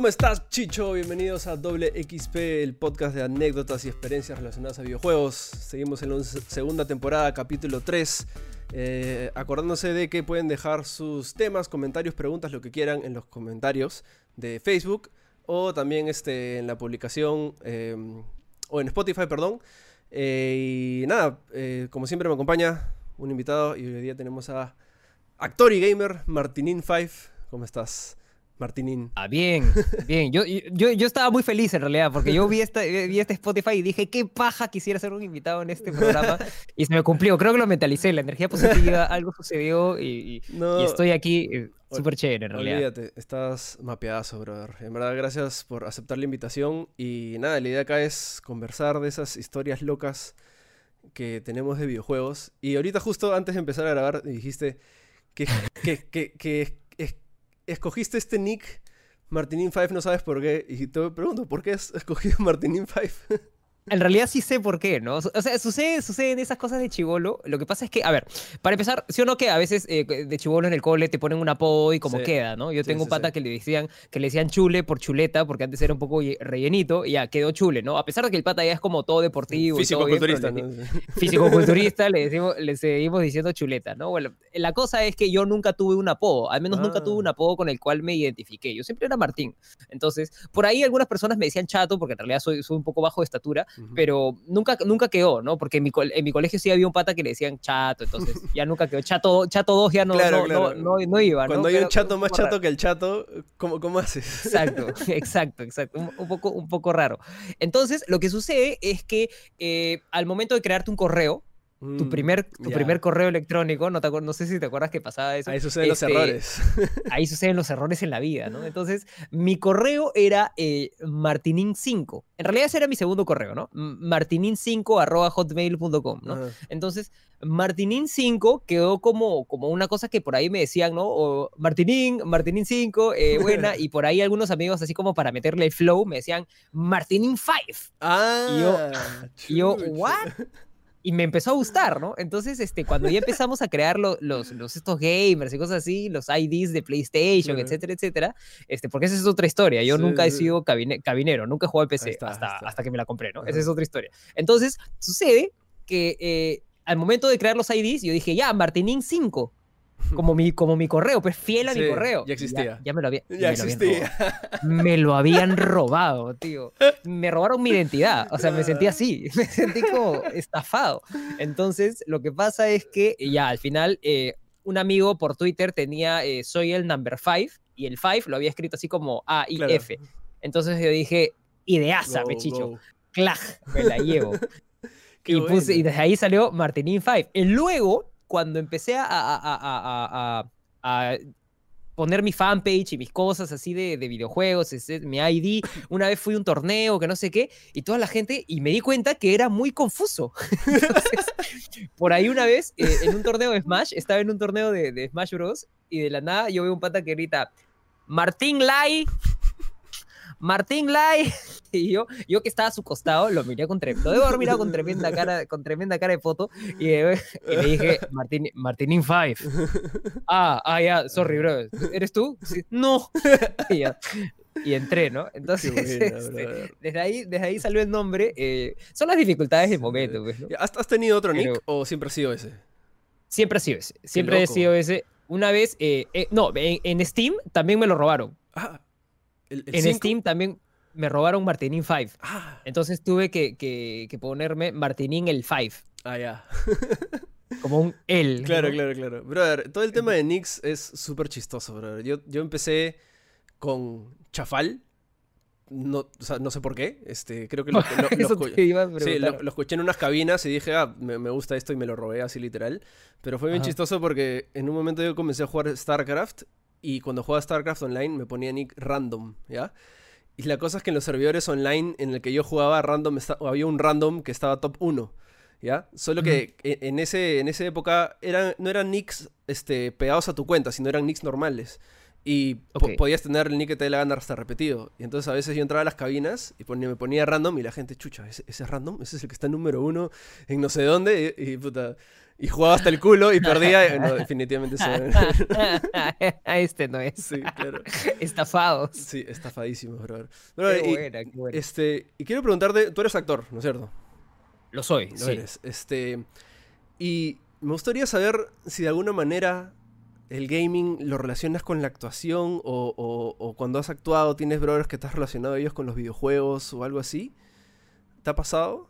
¿Cómo estás, Chicho? Bienvenidos a Doble XP, el podcast de anécdotas y experiencias relacionadas a videojuegos. Seguimos en la segunda temporada, capítulo 3. Eh, acordándose de que pueden dejar sus temas, comentarios, preguntas, lo que quieran en los comentarios de Facebook o también este, en la publicación em, o en Spotify, perdón. Eh, y nada, eh, como siempre me acompaña un invitado y hoy día tenemos a actor y gamer Martinin5. ¿Cómo estás? Martinín. Ah, bien, bien. Yo, yo, yo, estaba muy feliz en realidad, porque yo vi, esta, vi este Spotify y dije, qué paja quisiera ser un invitado en este programa. y se me cumplió. Creo que lo mentalicé. La energía positiva, algo sucedió y, estoy aquí eh, súper chévere en realidad. Olvídate, estás mapeadazo, brother. En verdad, gracias por aceptar la invitación. Y nada, la idea acá es conversar de esas historias locas que tenemos de videojuegos. Y ahorita, justo antes de empezar a grabar, dijiste que, que, que, que escogiste este nick Martinin5, no sabes por qué. Y te pregunto, ¿por qué has escogido Martinin5? En realidad sí sé por qué, ¿no? O sea, sucede, suceden esas cosas de chivolo. Lo que pasa es que, a ver, para empezar, sí o no que a veces eh, de chivolo en el cole te ponen un apodo y como queda, ¿no? Yo tengo un pata que le decían que le decían chule por chuleta, porque antes era un poco rellenito, y ya quedó chule, ¿no? A pesar de que el pata ya es como todo deportivo. Físico-culturista, ¿no? Físico-culturista, le, decimos, le seguimos diciendo chuleta, ¿no? Bueno, la cosa es que yo nunca tuve un apodo, al menos nunca tuve un ah. apodo con el cual me identifiqué. Yo siempre era Martín. Entonces, por ahí algunas personas me decían chato, porque en realidad soy, soy un poco bajo de estatura, pero nunca, nunca quedó, ¿no? Porque en mi, en mi colegio sí había un pata que le decían chato, entonces ya nunca quedó. Chato, chato 2 ya no, no, No, no, iba, Cuando hay un chato más chato que el chato, ¿cómo, cómo haces? Exacto, exacto, exacto. Un, poco, un poco raro. Entonces, lo que sucede es que eh, al momento de crearte un correo, tu mm, primer, tu primer correo electrónico, no, te no sé si te acuerdas que pasaba eso. Ahí suceden los este, errores. ahí suceden los errores en la vida, ¿no? Entonces, mi correo era eh, martinin5. En realidad ese era mi segundo correo, ¿no? martinin5 arroba hotmail.com, ¿no? Entonces, martinin5 quedó como, como una cosa que por ahí me decían, ¿no? O Martinin, Martinin5, eh, buena, y por ahí algunos amigos, así como para meterle el flow, me decían Martinin5. Ah, y yo, y yo ¿what? y me empezó a gustar, ¿no? Entonces, este, cuando ya empezamos a crear los, los, estos gamers y cosas así, los IDs de PlayStation, etcétera, etcétera, este, porque esa es otra historia. Yo nunca he sido cabinero, nunca he jugado al PC hasta, hasta que me la compré, ¿no? Esa es otra historia. Entonces, sucede que eh, al momento de crear los IDs, yo dije, ya, Martinin 5 como mi, como mi correo, pues fiel a mi correo. Ya existía. Ya, me lo había, ya existía. me lo habían robado, tío. Me robaron mi identidad. O sea, me sentí así. Me sentí como estafado. Entonces, lo que pasa es que ya al final, eh, un amigo por Twitter tenía eh, soy el number 5 y el 5 lo había escrito así como A y F. Entonces yo dije, ideaza, mechicho. Clag, me la llevo. y, y desde ahí salió Martinin 5. Y luego cuando empecé a, poner mi fanpage y mis cosas así de, videojuegos, mi ID, una vez fui a un torneo que no sé qué, y toda la gente, y me di cuenta que era muy confuso. por ahí una vez, eh, en un torneo de Smash, estaba en un torneo de, de, Smash Bros. y de la nada yo veo un pata que grita, Martín Lai Martín Lai. Y yo, yo que estaba a su costado, lo miré con, lo debo haber mirado con tremenda cara, con tremenda cara de foto. Y, le dije, Martín, Martín 5. Ah, ah, ya, sorry, bro. ¿Eres tú? No. Y, entré, ¿no? Entonces, este, desde, ahí, desde ahí salió el nombre. Eh, son las dificultades del momento. Pues, ¿Has, tenido otro nick o siempre ha sido ese? Siempre ha sido ese. Siempre ha sido ese. Una vez, eh, eh, no, en, Steam también me lo robaron. Ah, en Steam también me robaron Martinin 5. Ah. Entonces tuve que, que, ponerme Martinin el 5. Ah, ya. Como un L. Claro, claro, claro. Brother, todo el tema de Nix es súper chistoso, brother. Yo, yo empecé con Chafal. No, o sea, no sé por qué. Este, creo que lo, sí, lo, escuché en unas cabinas y dije, ah, me, gusta esto y me lo robé así literal. Pero fue bien chistoso porque en un momento yo comencé a jugar StarCraft y cuando jugaba StarCraft Online me ponía nick random, ¿ya? Y la cosa es que en los servidores online en el que yo jugaba random había un random que estaba top 1, ¿ya? Solo que e, en, ese, en esa época eran, no eran nicks este, pegados a tu cuenta, sino eran nicks normales. Y podías tener el nick que te dé la gana hasta repetido. Y entonces a veces yo entraba a las cabinas y ponía- me ponía random y la gente, chucha, ¿ese, ese es random? Ese es el que está número uno en no sé dónde. Y, y puta. Y jugaba hasta el culo y perdía. y no, definitivamente eso. este no es. sí, claro. Estafados. Sí, estafadísimo, brother. Brother, Qué y, buena, qué buena. este, y quiero preguntarte, tú eres actor, ¿no es cierto? Lo soy, Lo sí. eres. Este, y me gustaría saber si de alguna manera el gaming lo relacionas con la actuación o, o- o cuando has actuado tienes brothers que estás relacionado a ellos con los videojuegos o algo así. ¿Te ha pasado?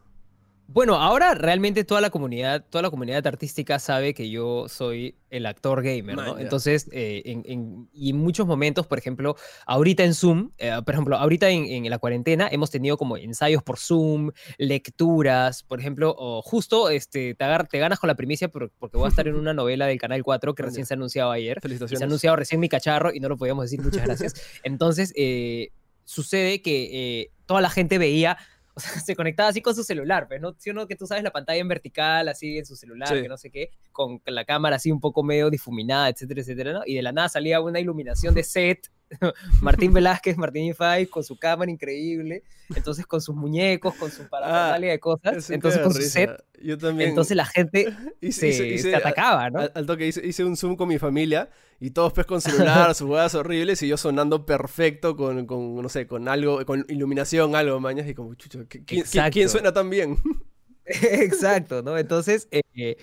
Bueno, ahora realmente toda la comunidad, toda la comunidad artística sabe que yo soy el actor gamer, Man, ¿no? Entonces, eh, en, en- y en muchos momentos, por ejemplo, ahorita en Zoom, eh, por ejemplo, ahorita en, en la cuarentena hemos tenido como ensayos por Zoom, lecturas, por ejemplo, o justo este, te, agar- te ganas con la primicia por- porque voy a estar en una novela del Canal 4 que Man, recién se ha anunciado ayer. Y se ha Felicitaciones. anunciado recién mi cacharro y no lo podíamos decir, muchas gracias. Entonces, eh, sucede que eh, toda la gente veía, o sea, se conectaba así con su celular, pues, ¿no? Si uno que tú sabes la pantalla en vertical, así en su celular, Sí. que no sé qué, con la cámara así un poco medio difuminada, etcétera, etcétera, ¿no? Y de la nada salía una iluminación de set, Martín Velázquez, Martín Ifai, con su cámara increíble, entonces con sus muñecos, con su parafernalia de cosas, entonces con su set, Yo también. entonces la gente hice, se, hice- hice- se atacaba, ¿no? Al, al toque hice, un Zoom con mi familia y todos pues con celular, sus jugadas horribles y yo sonando perfecto con, con, no sé, con algo, con iluminación, algo, mañas y como, chucho, ¿qui- ¿quién, quién- quién suena tan bien? Exacto, ¿no? Entonces, eh, eh,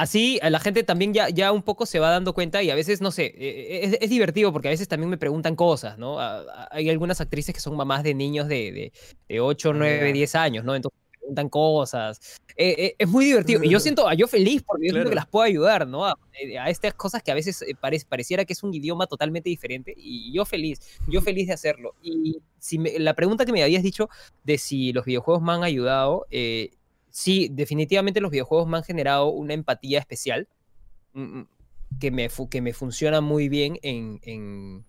así a la gente también ya, ya un poco se va dando cuenta y a veces, no sé, eh, es, es divertido porque a veces también me preguntan cosas, ¿no? Hay algunas actrices que son mamás de niños de, de, de 8, Ah, 9, ya. 10 años, ¿no? Entonces me preguntan cosas. Eh, eh, es muy divertido. Y yo siento, yo feliz porque yo siento que las puedo ayudar, ¿no? A, eh, a estas cosas que a veces eh, pare- pareciera que es un idioma totalmente diferente y yo feliz, yo feliz de hacerlo. Y si me- la pregunta que me habías dicho de si los videojuegos me han ayudado, eh, sí, definitivamente los videojuegos me han generado una empatía especial mm, mm, que me, que me funciona muy bien en, en,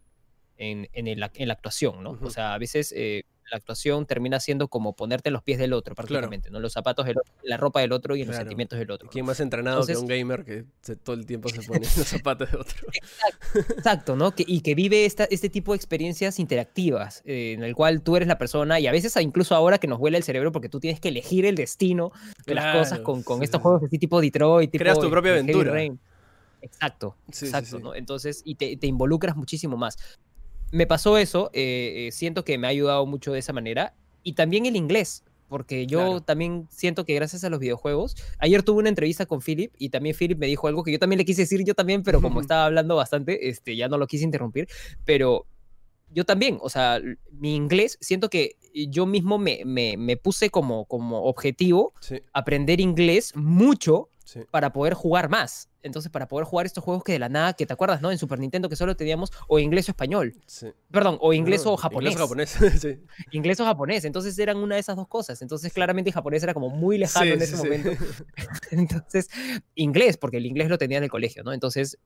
en, en el ac- en la actuación, ¿no? O sea, a veces eh, la actuación termina siendo como ponerte en los pies del otro, prácticamente, ¿no? Los zapatos del otro, la ropa del otro y en los Claro. sentimientos del otro. ¿no? ¿Quién más entrenado Entonces- que un gamer que se- todo el tiempo se pone los zapatos de otro? Exacto, ¿no? Que, y que vive esta, este tipo de experiencias interactivas, eh, en el cual tú eres la persona, y a veces a- incluso ahora que nos huele el cerebro porque tú tienes que elegir el destino de las cosas Claro, con, con sí, estos juegos así tipo Detroit, tipo Creas tu propia este, aventura. Exacto, sí, exacto, sí. ¿no? Entonces, y te, te involucras muchísimo más. Me pasó eso, eh, eh, siento que me ha ayudado mucho de esa manera, y también el inglés. Porque yo Claro. también siento que gracias a los videojuegos, ayer tuve una entrevista con Philip y también Philip me dijo algo que yo también le quise decir yo también, pero como estaba hablando bastante, este, ya no lo quise interrumpir, pero yo también, o sea, mi inglés, siento que yo mismo me, me, me puse como, como objetivo Sí, aprender inglés mucho sí. para poder jugar más. Entonces, para poder jugar estos juegos que de la nada, que te acuerdas, ¿no? En Super Nintendo que solo teníamos o inglés o español. sí. Perdón, o inglés No, o japonés. Inglés o japonés, sí. Inglés o japonés. Entonces eran una de esas dos cosas. Entonces, claramente japonés era como muy lejano Sí, en ese momento. Entonces, inglés, porque el inglés lo tenía en el colegio, ¿no? Entonces,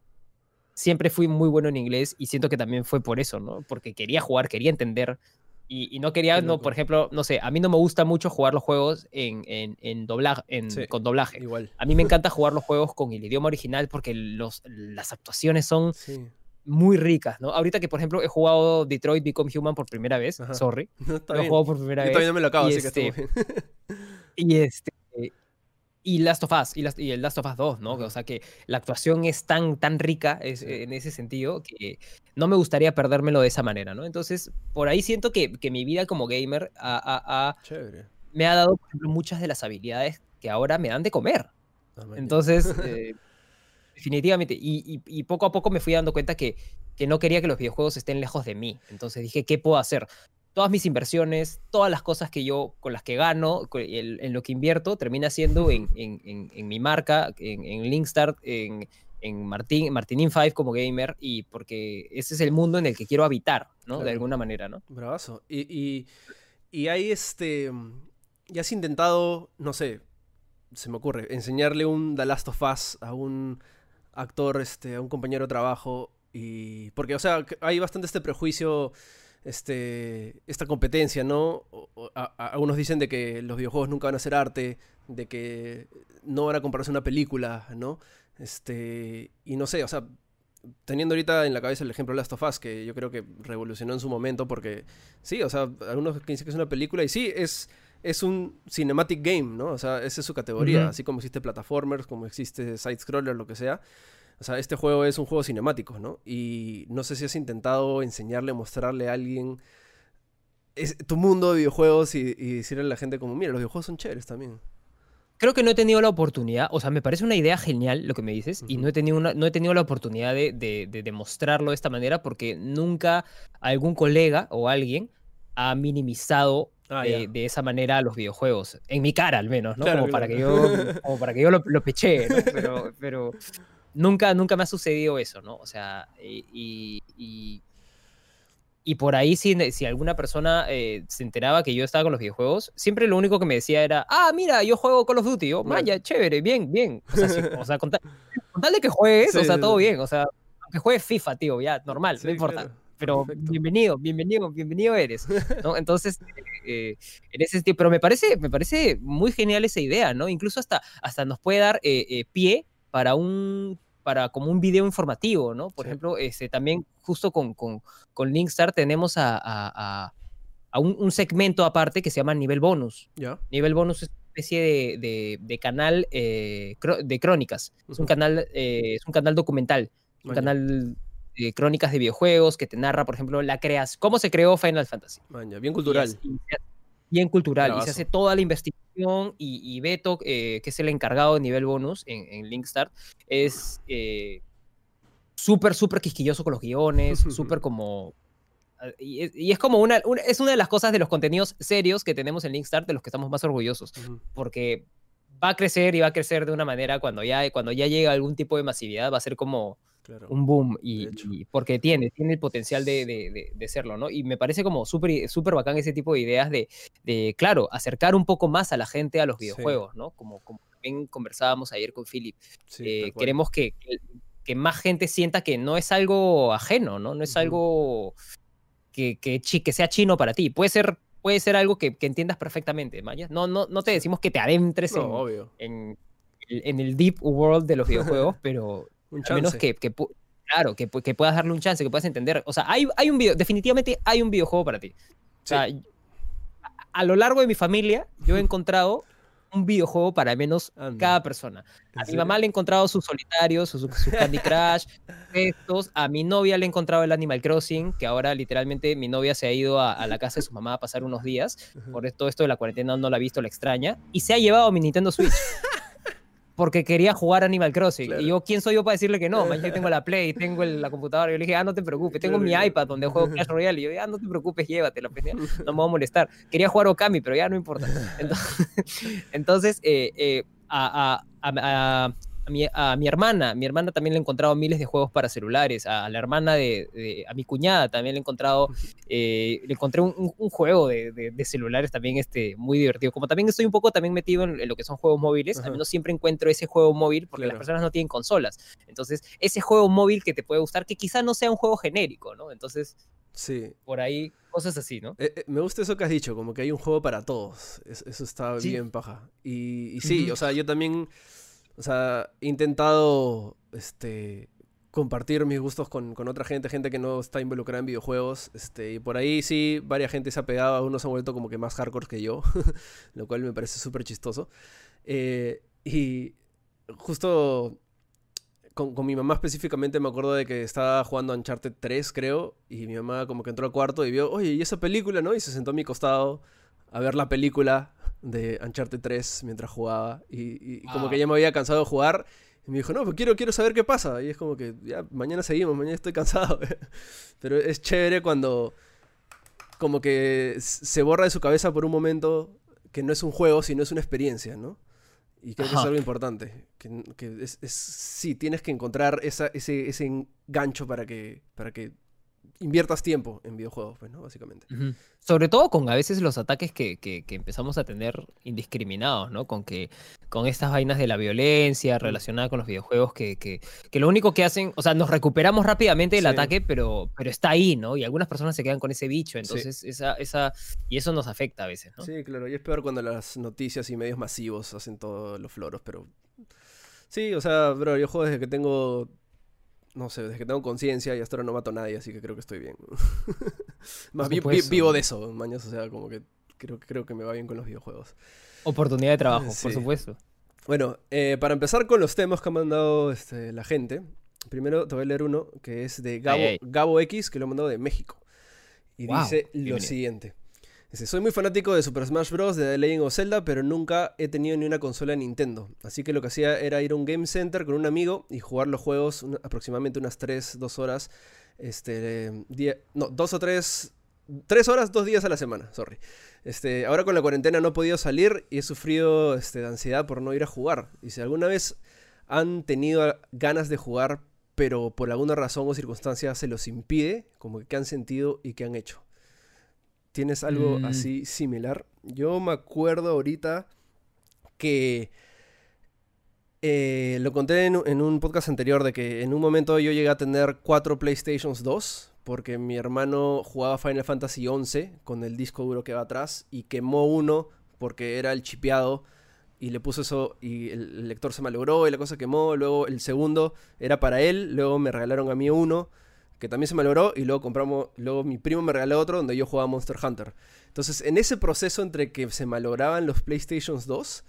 siempre fui muy bueno en inglés y siento que también fue por eso, ¿no? Porque quería jugar, quería entender. Y, y no quería, no, por ejemplo, no sé, a mí no me gusta mucho jugar los juegos en, en, en doblaje, en, Sí. con doblaje. Igual. A mí me encanta jugar los juegos con el idioma original porque los, las actuaciones son Sí. muy ricas, ¿no? Ahorita que, por ejemplo, he jugado Detroit Become Human por primera vez, Ajá. sorry, No, está lo he jugado por primera Yo vez. todavía no me lo acabo, y así que está este, muy bien. y este y Last of Us y, Last- y el Last of Us 2, ¿no? O sea que la actuación es tan tan rica es- en ese sentido que no me gustaría perdérmelo de esa manera, ¿no? Entonces, por ahí siento que, que mi vida como gamer me ha dado, por ejemplo, muchas de las habilidades que ahora me dan de comer. Ah. Entonces, eh, definitivamente, y, y- y poco a poco me fui dando cuenta que, que no quería que los videojuegos estén lejos de mí. Entonces dije, ¿qué puedo hacer? Todas mis inversiones, todas las cosas que yo, con las que gano, el- en lo que invierto, termina siendo en, en- en- en mi marca, en, en Linkstart, en, en Martin, Martinin 5 como gamer, y porque ese es el mundo en el que quiero habitar, ¿no? De alguna manera, ¿no? Bravazo. Y, y, y hay este. ¿Ya has intentado, no sé, se me ocurre, enseñarle un The Last of Us a un actor, este, a un compañero de trabajo? Y. Porque, o sea, hay bastante este prejuicio, este. esta competencia, ¿no? O- o- a- a- algunos dicen de que los videojuegos nunca van a ser arte, de que no van a compararse a una película, ¿no? Este. Y no sé, o sea. teniendo ahorita en la cabeza el ejemplo de Last of Us, que yo creo que revolucionó en su momento, porque sí, o sea, algunos dicen que es una película y sí, es, es un cinematic game, ¿no? O sea, esa es su categoría, así como existe plataformers, como existe side-scroller, lo que sea. O sea, este juego es un juego cinemático, ¿no? Y no sé si has intentado enseñarle, mostrarle a alguien tu mundo de videojuegos y, y decirle a la gente como, mira, los videojuegos son chéveres también creo que no he tenido la oportunidad, o sea, me parece una idea genial lo que me dices, y no he tenido, una, no he tenido la oportunidad de, de, demostrarlo de esta manera porque nunca algún colega o alguien ha minimizado ah, de esa manera los videojuegos. En mi cara, al menos, ¿no? como, Para que yo, como para que yo lo, lo peché, ¿no? Pero, pero nunca, nunca me ha sucedido eso, ¿no? O sea, y, y por ahí, si, si alguna persona eh, se enteraba que yo estaba con los videojuegos, siempre lo único que me decía era, ah, mira, yo juego Call of Duty. Yo, vaya, chévere, bien, bien. O sea, o sea con, tal, de que juegues, o sea, todo bien. O sea, aunque juegues FIFA, tío, ya, normal, no importa. Pero bienvenido, bienvenido, bienvenido eres. ¿no? Entonces, eh, en ese sentido, pero me parece, me parece muy genial esa idea, ¿no? Incluso hasta, hasta nos puede dar eh, pie para un para como un video informativo, ¿no? Por ejemplo, este, también justo con, con, con Linkstar tenemos a, a, a un, segmento aparte que se llama Nivel Bonus. ¿Ya? Nivel Bonus es una especie de, de, canal eh, de crónicas. Es un canal, eh, es un canal documental, un canal de crónicas de videojuegos que te narra, por ejemplo, la creas, cómo se creó Final Fantasy. bien cultural bien cultural y se hace toda la investigación y, Beto, eh, que es el encargado de nivel bonus en, en Linkstart, es eh, súper, súper quisquilloso con los guiones, súper como... Ah, y es, como una, es una de las cosas de los contenidos serios que tenemos en Linkstart de los que estamos más orgullosos, porque va a crecer y va a crecer de una manera cuando ya, cuando ya llega algún tipo de masividad, va a ser como un boom, y, porque tiene, tiene el potencial de, de, de, serlo, ¿no? Y me parece como súper súper bacán ese tipo de ideas de, de, claro, acercar un poco más a la gente a los videojuegos, ¿no? Como, como también conversábamos ayer con Philip. Eh, queremos que, que, más gente sienta que no es algo ajeno, ¿no? No es algo que, que, que sea chino para ti. Puede ser puede ser algo que, que entiendas perfectamente, Maya. No, no, no te decimos que te adentres en, en, en, el deep world de los videojuegos, pero a menos que, que claro, que, que, puedas darle un chance, que puedas entender. O sea, hay, hay un video, definitivamente hay un videojuego para ti. O sea, a lo largo de mi familia, yo he encontrado un videojuego para menos cada persona. A mi mamá le he encontrado sus solitarios, sus, Candy Crush, estos. A mi novia le he encontrado el Animal Crossing, que ahora literalmente mi novia se ha ido a, la casa de su mamá a pasar unos días. Por todo esto de la cuarentena no la ha visto, la extraña. Y se ha llevado mi Nintendo Switch. porque quería jugar Animal Crossing. Y yo, ¿quién soy yo para decirle que no? yo tengo la Play, tengo la computadora. Yo le dije, ah, no te preocupes, tengo mi iPad donde juego Clash Royale. Y yo, ah, no te preocupes, llévatela, pues, no me va a molestar. Quería jugar Okami, pero ya no importa. Entonces, eh, eh, a, a, a mi, a mi, hermana, mi hermana también le he encontrado miles de juegos para celulares, a, la hermana de, a mi cuñada también le he encontrado, eh, le encontré un, un juego de, de, celulares también este, muy divertido. Como también estoy un poco también metido en, lo que son juegos móviles, al menos siempre encuentro ese juego móvil porque las personas no tienen consolas. Entonces, ese juego móvil que te puede gustar, que quizá no sea un juego genérico, ¿no? Entonces, sí. por ahí cosas así, ¿no? Eh, eh, me gusta eso que has dicho, como que hay un juego para todos. eso está bien paja. Y, y sí, o sea, yo también o sea, he intentado este, compartir mis gustos con, otra gente, gente que no está involucrada en videojuegos. Este, y por ahí sí, varias gente se ha pegado, algunos se han vuelto como que más hardcore que yo, lo cual me parece súper chistoso. Eh, y justo con, con, mi mamá específicamente me acuerdo de que estaba jugando Uncharted 3, creo, y mi mamá como que entró al cuarto y vio, oye, ¿y esa película, no? Y se sentó a mi costado a ver la película de Uncharted 3 mientras jugaba y, como que ya me había cansado de jugar y me dijo, no, pues quiero, quiero saber qué pasa. Y es como que, ya, mañana seguimos, mañana estoy cansado. Pero es chévere cuando como que se borra de su cabeza por un momento que no es un juego, sino es una experiencia, ¿no? Y creo que es algo importante. Que, que es, sí, tienes que encontrar esa, ese, ese gancho para que, para que inviertas tiempo en videojuegos, pues, ¿no? Básicamente. Sobre todo con a veces los ataques que, que, empezamos a tener indiscriminados, ¿no? Con que con estas vainas de la violencia relacionada con los videojuegos que, que, lo único que hacen, o sea, nos recuperamos rápidamente del ataque, pero, pero está ahí, ¿no? Y algunas personas se quedan con ese bicho, entonces esa, esa, y eso nos afecta a veces, ¿no? Sí, claro, y es peor cuando las noticias y medios masivos hacen todos los floros, pero... Sí, o sea, bro, yo juego desde que tengo no sé, desde que tengo conciencia y hasta ahora no mato a nadie, así que creo que estoy bien. Más Por vi- vi- supuesto. vivo de eso, mañas, o sea, como que creo, creo que me va bien con los videojuegos. Oportunidad de trabajo, por Sí. supuesto. Bueno, eh, para empezar con los temas que ha mandado este, la gente, primero te voy a leer uno que es de Gabo, Ay, ay. Gabo X, que lo ha mandado de México. Y dice lo bienvenido. siguiente. Dice, soy muy fanático de Super Smash Bros. de The Legend of Zelda, pero nunca he tenido ni una consola Nintendo. Así que lo que hacía era ir a un game center con un amigo y jugar los juegos aproximadamente unas 3, 2 horas. Este, no, 2 o 3, 3 horas, 2 días a la semana, sorry. Este, ahora con la cuarentena no he podido salir y he sufrido este, de ansiedad por no ir a jugar. Y si alguna vez han tenido ganas de jugar, pero por alguna razón o circunstancia se los impide, como que qué han sentido y qué han hecho. ¿Tienes algo Mm. así similar? Yo me acuerdo ahorita que eh, lo conté en, un- en un podcast anterior de que en un momento yo llegué a tener cuatro PlayStations 2 porque mi hermano jugaba Final Fantasy 11 con el disco duro que va atrás y quemó uno porque era el chipeado y le puso eso y el, el lector se malogró y la cosa quemó. Luego el segundo era para él, luego me regalaron a mí uno que también se malogró y luego compramos, luego mi primo me regaló otro donde yo jugaba Monster Hunter. Entonces, en ese proceso entre que se malograban los PlayStations 2,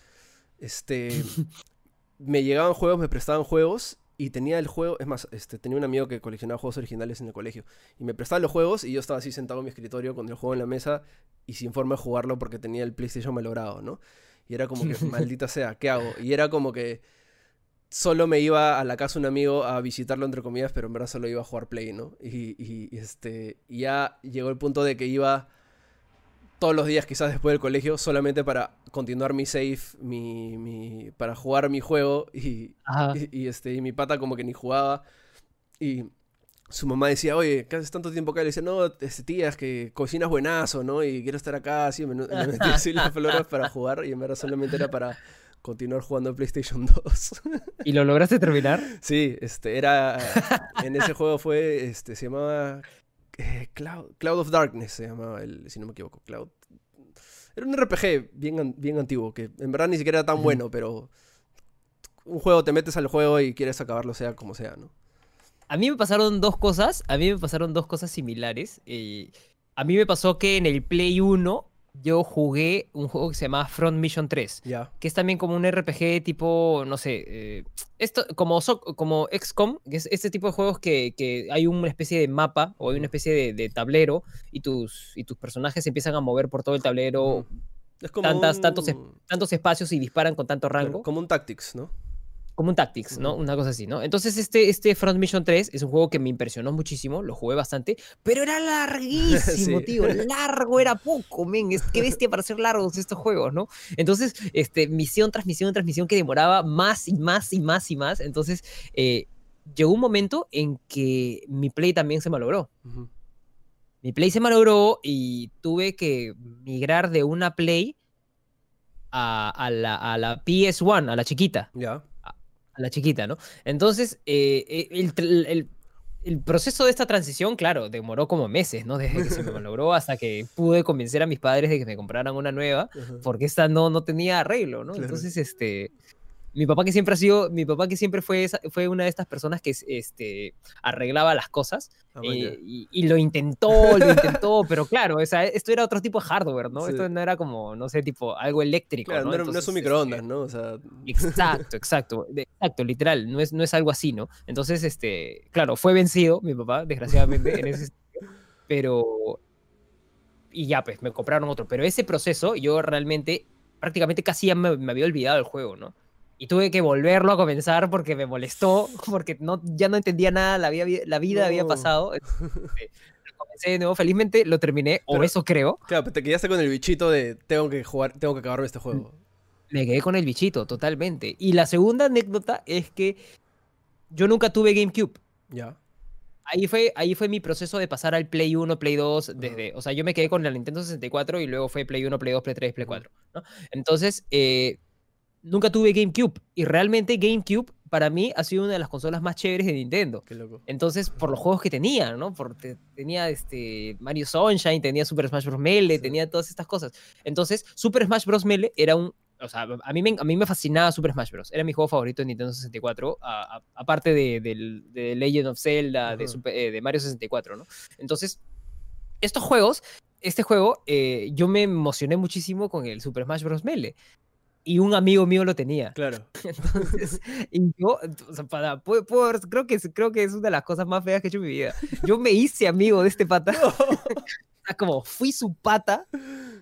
este me llegaban juegos, me prestaban juegos y tenía el juego, es más, este tenía un amigo que coleccionaba juegos originales en el colegio y me prestaba los juegos y yo estaba así sentado en mi escritorio con el juego en la mesa y sin forma de jugarlo porque tenía el PlayStation malogrado, ¿no? Y era como que, maldita sea, ¿qué hago? Y era como que solo me iba a la casa de un amigo a visitarlo, entre comillas, pero en verdad solo iba a jugar Play, ¿no? Y, y- y este, ya llegó el punto de que iba todos los días, quizás después del colegio, solamente para continuar mi save, mi, mi- para jugar mi juego. Y, este, y mi pata como que ni jugaba. Y su mamá decía, oye, ¿qué haces tanto tiempo acá? Y le decía, no, este, tía, es que cocinas buenazo, ¿no? Y quiero estar acá, así, me, me metí así las flores para jugar. Y en verdad solamente era para continuar jugando en PlayStation 2. ¿Y lo lograste terminar? Sí, este, era. En ese juego fue. Este, se llamaba. eh, Cloud, Cloud of Darkness se llamaba, el, si no me equivoco. Cloud. Era un RPG bien, bien antiguo, que en verdad ni siquiera era tan bueno, pero. Un juego, te metes al juego y quieres acabarlo, sea como sea, ¿no? A mí me pasaron dos cosas, a mí me pasaron dos cosas similares. eh, a mí me pasó que en el Play 1 yo jugué un juego que se llama Front Mission 3, Ya. que es también como un RPG tipo, no sé, eh, esto como, como XCOM, que es este tipo de juegos que, que hay una especie de mapa o hay una especie de, de tablero y tus, y tus personajes se empiezan a mover por todo el tablero. Es como. tantas- un, tantos tantos espacios y disparan con tanto rango. como un Tactics, ¿no? Como un Tactics, ¿no? Una cosa así, ¿no? Entonces, este, este Front Mission 3 es un juego que me impresionó muchísimo, lo jugué bastante, pero era larguísimo, Sí. tío. Largo era poco, men. Es, qué bestia para ser largos estos juegos, ¿no? Entonces, este, misión tras misión tras misión que demoraba más y más y más y más. Entonces, eh, llegó un momento en que mi Play también se malogró. Ujú. Mi Play se malogró y tuve que migrar de una Play a, a la, a la PS1, a la chiquita Ya. A la chiquita, ¿no? Entonces, eh, eh, el, el- el proceso de esta transición, claro, demoró como meses, ¿no? Desde que se me malogró hasta que pude convencer a mis padres de que me compraran una nueva, porque esta no, no tenía arreglo, ¿no? Claro. Entonces, este... Mi papá que siempre ha sido, mi papá que siempre fue, esa- fue una de estas personas que este, arreglaba las cosas eh, y, y lo intentó, lo intentó, pero claro, o sea, esto era otro tipo de hardware, ¿no? Sí. Esto no era como, no sé, tipo algo eléctrico, Claro, ¿no? no, es un este, microondas, ¿no? O sea. Exacto, exacto, exacto, literal, no es, no es algo así, ¿no? Entonces, este, claro, fue vencido mi papá, desgraciadamente, en ese sentido, pero, y ya, pues, me compraron otro, pero ese proceso yo realmente, prácticamente casi ya me, me había olvidado del juego, ¿no? Y tuve que volverlo a comenzar porque me molestó, porque no, ya no entendía nada, la vida, la vida había pasado. este, lo comencé de nuevo, felizmente lo terminé, o eso creo. Claro, pero te quedaste con el bichito de tengo que jugar, tengo que acabarme este juego. Me quedé con el bichito, totalmente. Y la segunda anécdota es que yo nunca tuve GameCube. Ya. Ahí fue, ahí fue mi proceso de pasar al Play 1, Play 2, desde, o sea, yo me quedé con la Nintendo 64 y luego fue Play 1, Play 2, Play 3, Play Ujú. 4, ¿no? Entonces, eh, nunca tuve GameCube y realmente GameCube para mí ha sido una de las consolas más chéveres de Nintendo. Qué loco. Entonces, por los juegos que tenía, ¿no? Porque tenía este Mario Sunshine, tenía Super Smash Bros. Melee, Sí. tenía todas estas cosas. Entonces, Super Smash Bros. Melee era un, o sea, a mí, me, a mí me fascinaba Super Smash Bros. Era mi juego favorito en Nintendo 64, aparte de, de, Legend of Zelda, de, eh, de Mario 64, ¿no? Entonces, estos juegos, este juego, eh, yo me emocioné muchísimo con el Super Smash Bros. Melee y un amigo mío lo tenía. Claro. Entonces, y yo, o sea, para, puedo, creo, que, creo que es una de las cosas más feas que he hecho en mi vida. Yo me hice amigo de este pata. como fui su pata,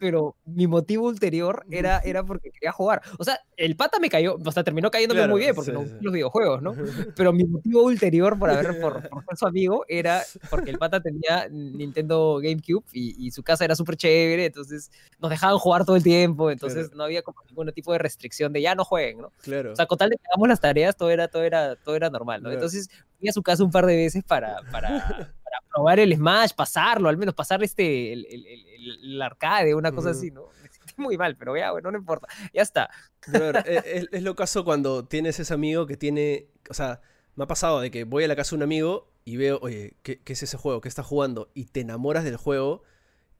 pero mi motivo ulterior era, era porque quería jugar. O sea, el pata me cayó, o sea, terminó cayéndome muy bien porque no los videojuegos, ¿no? Pero mi motivo ulterior por haber, por, por, ser su amigo era porque el pata tenía Nintendo GameCube y, y su casa era súper chévere, entonces nos dejaban jugar todo el tiempo, entonces no había como ningún tipo de restricción de ya no jueguen, ¿no? Claro. O sea, con tal de que hagamos las tareas, todo era, todo era, todo era normal, ¿no? Entonces fui a su casa un par de veces para, para probar el Smash, pasarlo, al menos pasar este, el, el, el, arcade, una cosa así, ¿no? Me sentí muy mal, pero ya, bueno, no importa, ya está. E, es, lo caso cuando tienes ese amigo que tiene, o sea, me ha pasado de que voy a la casa de un amigo y veo, oye, ¿qué, qué es ese juego? ¿Qué está jugando? Y te enamoras del juego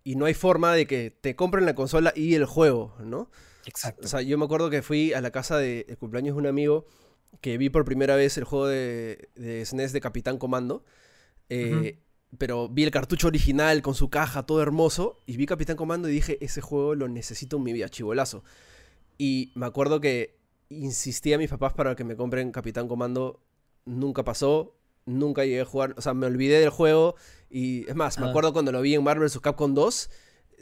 y no hay forma de que te compren la consola y el juego, ¿no? Exacto. O sea, yo me acuerdo que fui a la casa de el cumpleaños de un amigo que vi por primera vez el juego de, de SNES de Capitán Comando. Eh, pero vi el cartucho original con su caja, todo hermoso, y vi Capitán Comando y dije, ese juego lo necesito en mi vida, chivolazo. Y me acuerdo que insistí a mis papás para que me compren Capitán Comando, nunca pasó, nunca llegué a jugar, o sea, me olvidé del juego, y es más, me ah. acuerdo cuando lo vi en Marvel vs. Capcom 2,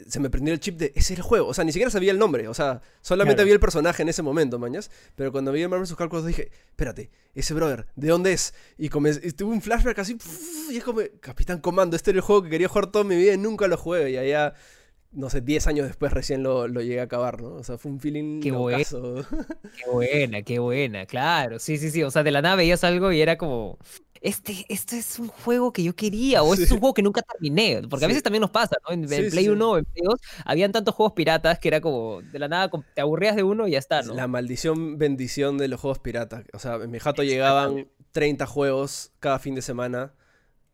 se me prendió el chip de ese es el juego. O sea, ni siquiera sabía el nombre. O sea, solamente vi el personaje en ese momento, mañas. Pero cuando vi el Marvel vs. Capcom dije, espérate, ese brother, ¿de dónde es? Y, tuve un flashback así, y es como, Capitán Comando, este era el juego que quería jugar toda mi vida y nunca lo jugué. Y allá, no sé, 10 años después recién lo, llegué a acabar, ¿no? O sea, fue un feeling qué, qué buena, qué buena, claro. Sí, sí, sí. O sea, de la nada veías algo y era como este, esto es un juego que yo quería, o es un juego que nunca terminé, porque a veces también nos pasa, ¿no? En, Play 1 o en Play 2 habían tantos juegos piratas que era como, de la nada, te aburrías de uno y ya está, ¿no? La maldición, bendición de los juegos piratas. O sea, en mi jato llegaban 30 juegos cada fin de semana,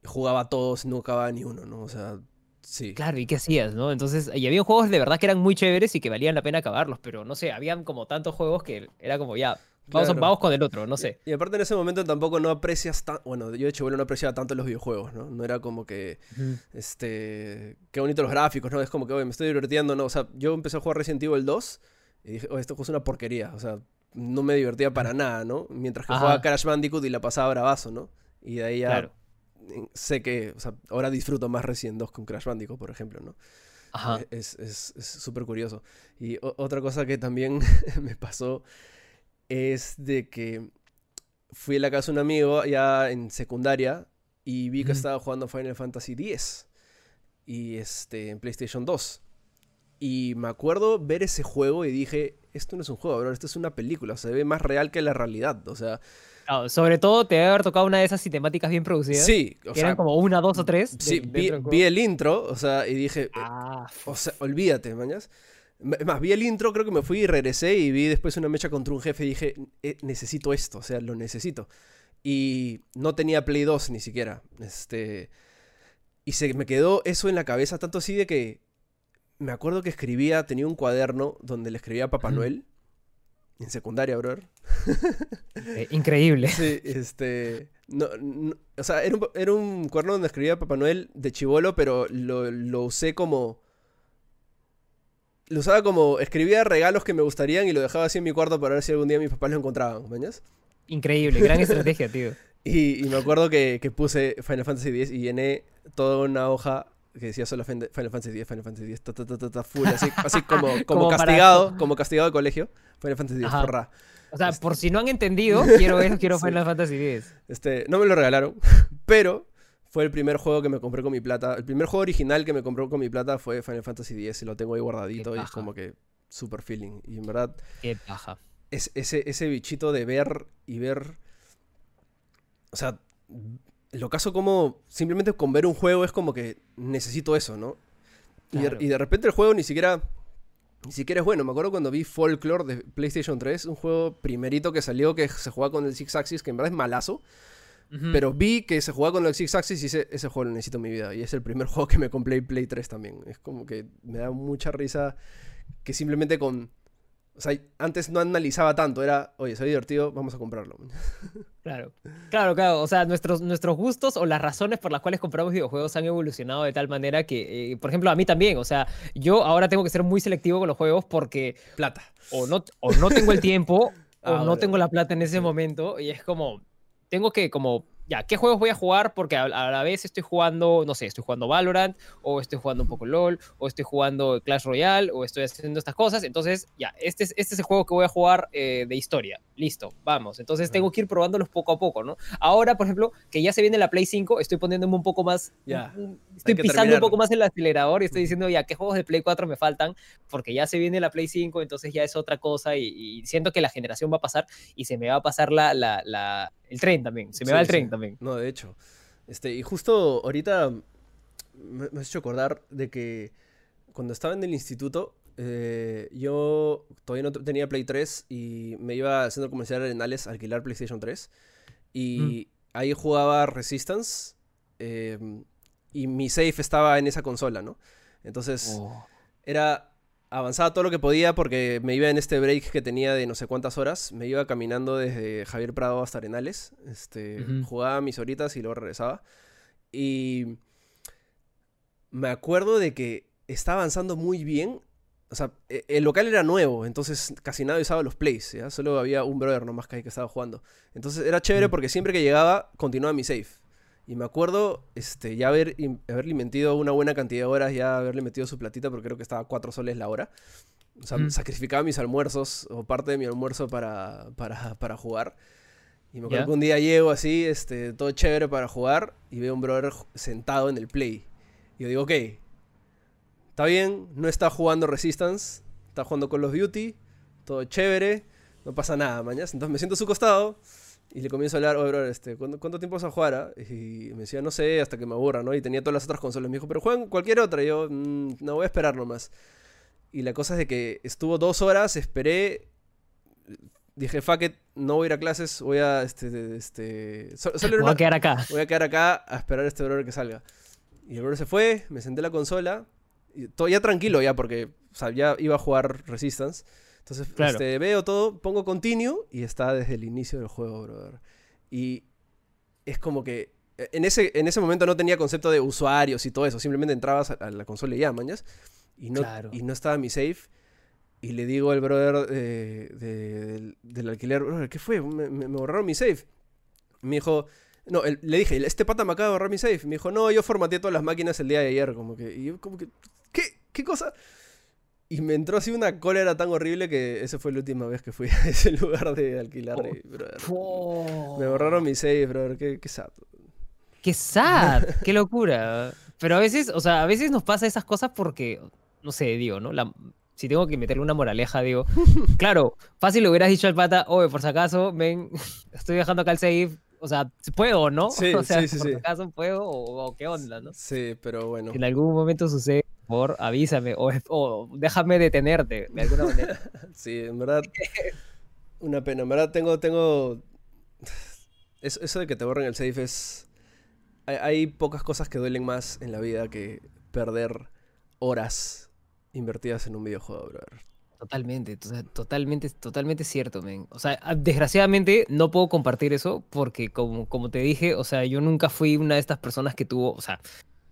jugaba todos, no acababa ni uno, ¿no? O sea, Sí. Claro, ¿y qué hacías, no? Entonces, y había juegos de verdad que eran muy chéveres y que valían la pena acabarlos, pero no sé, habían como tantos juegos que era como ya, Vamos, con el otro, no sé. Y, aparte en ese momento tampoco no aprecias tan... Bueno, yo de hecho no apreciaba tanto los videojuegos, ¿no? No era como que... Este... Qué bonitos los gráficos, ¿no? Es como que, oye, me estoy divirtiendo, ¿no? O sea, yo empecé a jugar Resident Evil 2 y dije, oye, esto es una porquería. O sea, no me divertía para nada, ¿no? Mientras que jugaba Crash Bandicoot y la pasaba bravazo, ¿no? Y de ahí ya... Sé que... O sea, ahora disfruto más Resident 2 con Crash Bandicoot, por ejemplo, ¿no? Ajá. Es súper curioso. Y otra cosa que también me pasó es de que fui a la casa de un amigo ya en secundaria y vi que estaba jugando Final Fantasy X y este en PlayStation 2. Y me acuerdo ver ese juego y dije, esto no es un juego, bro, esto es una película, se ve más real que la realidad, o sea... sobre todo te debe haber tocado una de esas cinemáticas bien producidas. Sí, o que eran como una, dos o tres. Sí, vi, el intro, o sea, y dije, ah, o sea, olvídate, mañas. Más, vi el intro, creo que me fui y regresé y vi después una mecha contra un jefe y dije, eh, necesito esto, o sea, lo necesito. Y no tenía Play 2 ni siquiera. Este, y se me quedó eso en la cabeza, tanto así de que me acuerdo que escribía, tenía un cuaderno donde le escribía a Papá Noel. En secundaria, brother. Eh, increíble. Sí, este. No, o sea, era un, era un, cuaderno donde escribía Papá Noel de chivolo, pero lo, lo usé como lo usaba como, escribía regalos que me gustarían y lo dejaba así en mi cuarto para ver si algún día mis papás lo encontraban, ¿mañas? Increíble, gran estrategia, tío. Y, me acuerdo que, puse Final Fantasy X y llené toda una hoja que decía solo Final Fantasy X, Final Fantasy X, ta, full, así, así como, como, castigado, como castigado de colegio. Final Fantasy X, porra. O sea, por si no han entendido, quiero, quiero Final Fantasy X. Este, no me lo regalaron, pero fue el primer juego que me compré con mi plata. El primer juego original que me compré con mi plata fue Final Fantasy X y lo tengo ahí guardadito y es como que super feeling. Y en verdad. Qué paja. Es, ese, ese bichito de ver y ver. O sea, lo caso como. Simplemente con ver un juego es como que necesito eso, ¿no? Y, de, repente el juego ni siquiera. Ni siquiera es bueno. Me acuerdo cuando vi Folklore de PlayStation 3, un juego primerito que salió que se juega con el Six Axis, que en verdad es malazo. Pero vi que se jugaba con los Six Axis y ese, ese juego lo necesito en mi vida. Y es el primer juego que me compré en Play 3 también. Es como que me da mucha risa que simplemente con. O sea, antes no analizaba tanto, era, oye, soy divertido, vamos a comprarlo. Claro, claro, claro. O sea, nuestros, nuestros gustos o las razones por las cuales compramos videojuegos han evolucionado de tal manera que, eh, por ejemplo, a mí también. O sea, yo ahora tengo que ser muy selectivo con los juegos porque Plata. o no, o no tengo el tiempo o Ah, no vale. tengo la plata en ese momento y es como, tengo que como, ya, ¿qué juegos voy a jugar? Porque a, la vez estoy jugando, no sé, estoy jugando Valorant o estoy jugando un poco LOL o estoy jugando Clash Royale o estoy haciendo estas cosas. Entonces, ya, este es, este es el juego que voy a jugar eh, de historia. Listo, vamos. Entonces tengo que ir probándolos poco a poco, ¿no? Ahora, por ejemplo, que ya se viene la Play 5, estoy poniéndome un poco más... Ya, Estoy pisando terminar. un poco más el acelerador y estoy diciendo, ya, ¿qué juegos de Play 4 me faltan? Porque ya se viene la Play 5, entonces ya es otra cosa y, y siento que la generación va a pasar y se me va a pasar la, la, la- el tren también. Se me Sí, va el sí. tren también. No, de hecho. Este, y justo ahorita me, me has hecho acordar de que cuando estaba en el instituto, eh, yo todavía no te- tenía Play 3 y me iba al centro comercial Arenales a alquilar PlayStation 3. Y ahí jugaba Resistance. eh, y mi save estaba en esa consola, ¿no? Entonces era avanzaba todo lo que podía porque me iba en este break que tenía de no sé cuántas horas, me iba caminando desde Javier Prado hasta Arenales, este, jugaba mis horitas y luego regresaba. Y me acuerdo de que estaba avanzando muy bien. O sea, e- el local era nuevo, entonces casi nadie usaba los plays, ¿ya? Solo había un brother nomás que estaba jugando. Entonces era chévere porque siempre que llegaba continuaba mi save. Y me acuerdo este, ya haber, haberle metido una buena cantidad de horas, ya haberle metido su platita, porque creo que estaba a 4 soles la hora. O sea, Ujú. sacrificaba mis almuerzos o parte de mi almuerzo para, para, para jugar. Y me acuerdo que un día llego así, este, todo chévere para jugar, y veo un brother sentado en el play. Y yo digo, ok, está bien, no está jugando Resistance, está jugando Call of Duty, todo chévere, no pasa nada, mañana. Entonces me siento a su costado y le comienzo a hablar, oye, brother, este, ¿cuánto, cuánto tiempo vas a jugar? ah?" Y me decía, no sé, hasta que me aburra, ¿no? Y tenía todas las otras consolas. Me dijo, pero juegan cualquier otra. Y yo, "Mm, no voy a esperar nomás. Y la cosa es de que estuvo dos horas, esperé. Dije, fuck it, no voy a ir a clases, voy a, este, este... so- Solo Me voy una- a quedar acá. voy a quedar acá a esperar a este brother que salga. Y el brother se fue, me senté en la consola, y todo ya tranquilo ya, porque o sea, ya iba a jugar Resistance. Entonces, Claro. este, veo todo, pongo continue y está desde el inicio del juego, brother. Y es como que eh, en ese, en ese momento no tenía concepto de usuarios y todo eso, simplemente entrabas a, a la consola y ya, mañas. Y no, Claro. y no estaba mi save. Y le digo al brother eh, de- del, del alquiler, brother, ¿qué fue? Me, me- me borraron mi save. Me dijo, no, el- le dije, este pata me acaba de borrar mi save. Me dijo, no, yo formateé todas las máquinas el día de ayer. Como que, y yo como que, ¿qué? ¿Qué cosa? Y me entró así una cólera tan horrible que esa fue la última vez que fui a ese lugar de alquilar. Oh. y, brother, Oh. me borraron mi save, brother. Qué, qué sad. Qué sad, qué locura. Pero a veces, o sea, a veces nos pasa esas cosas porque, no sé, digo, ¿no? La- si tengo que meterle una moraleja, digo, claro, fácil le hubieras dicho al pata, oye, por si acaso, ven, estoy dejando acá el save, o sea, ¿puedo, no? Sí, o sea, sí, sí, por sí. puedo o, o qué onda, ¿no? Sí, pero bueno. Si en algún momento sucede, por favor, avísame o, o déjame detenerte de alguna manera. Sí, en verdad. Una pena. En verdad tengo, tengo. Eso, eso de que te borren el save es. Hay, hay pocas cosas que duelen más en la vida que perder horas invertidas en un videojuego, brother. Totalmente, to- totalmente, totalmente cierto, men. O sea, ah, desgraciadamente no puedo compartir eso porque como, como te dije, o sea, yo nunca fui una de estas personas que tuvo, o sea,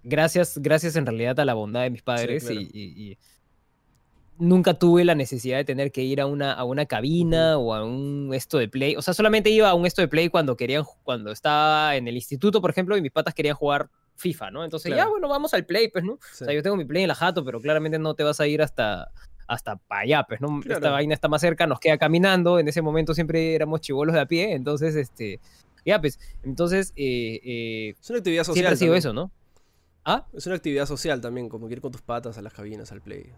gracias, gracias en realidad a la bondad de mis padres claro. y, y- y nunca tuve la necesidad de tener que ir a una, a una cabina o a un esto de play. O sea, solamente iba a un esto de play cuando querían, cuando estaba en el instituto, por ejemplo, y mis patas querían jugar FIFA, ¿no? Entonces, ya, Claro. bueno, vamos al play, pues, ¿no? Sí. O sea, yo tengo mi play en la jato, pero claramente no te vas a ir hasta, hasta para allá, pues, ¿no? Esta vaina está más cerca, nos queda caminando. En ese momento siempre éramos chivolos de a pie, entonces, este, ya, pues, entonces, eh, eh, Es una actividad social. siempre ha sido también. eso, ¿no? Ah, Es una actividad social también, como ir con tus patas a las cabinas, al play.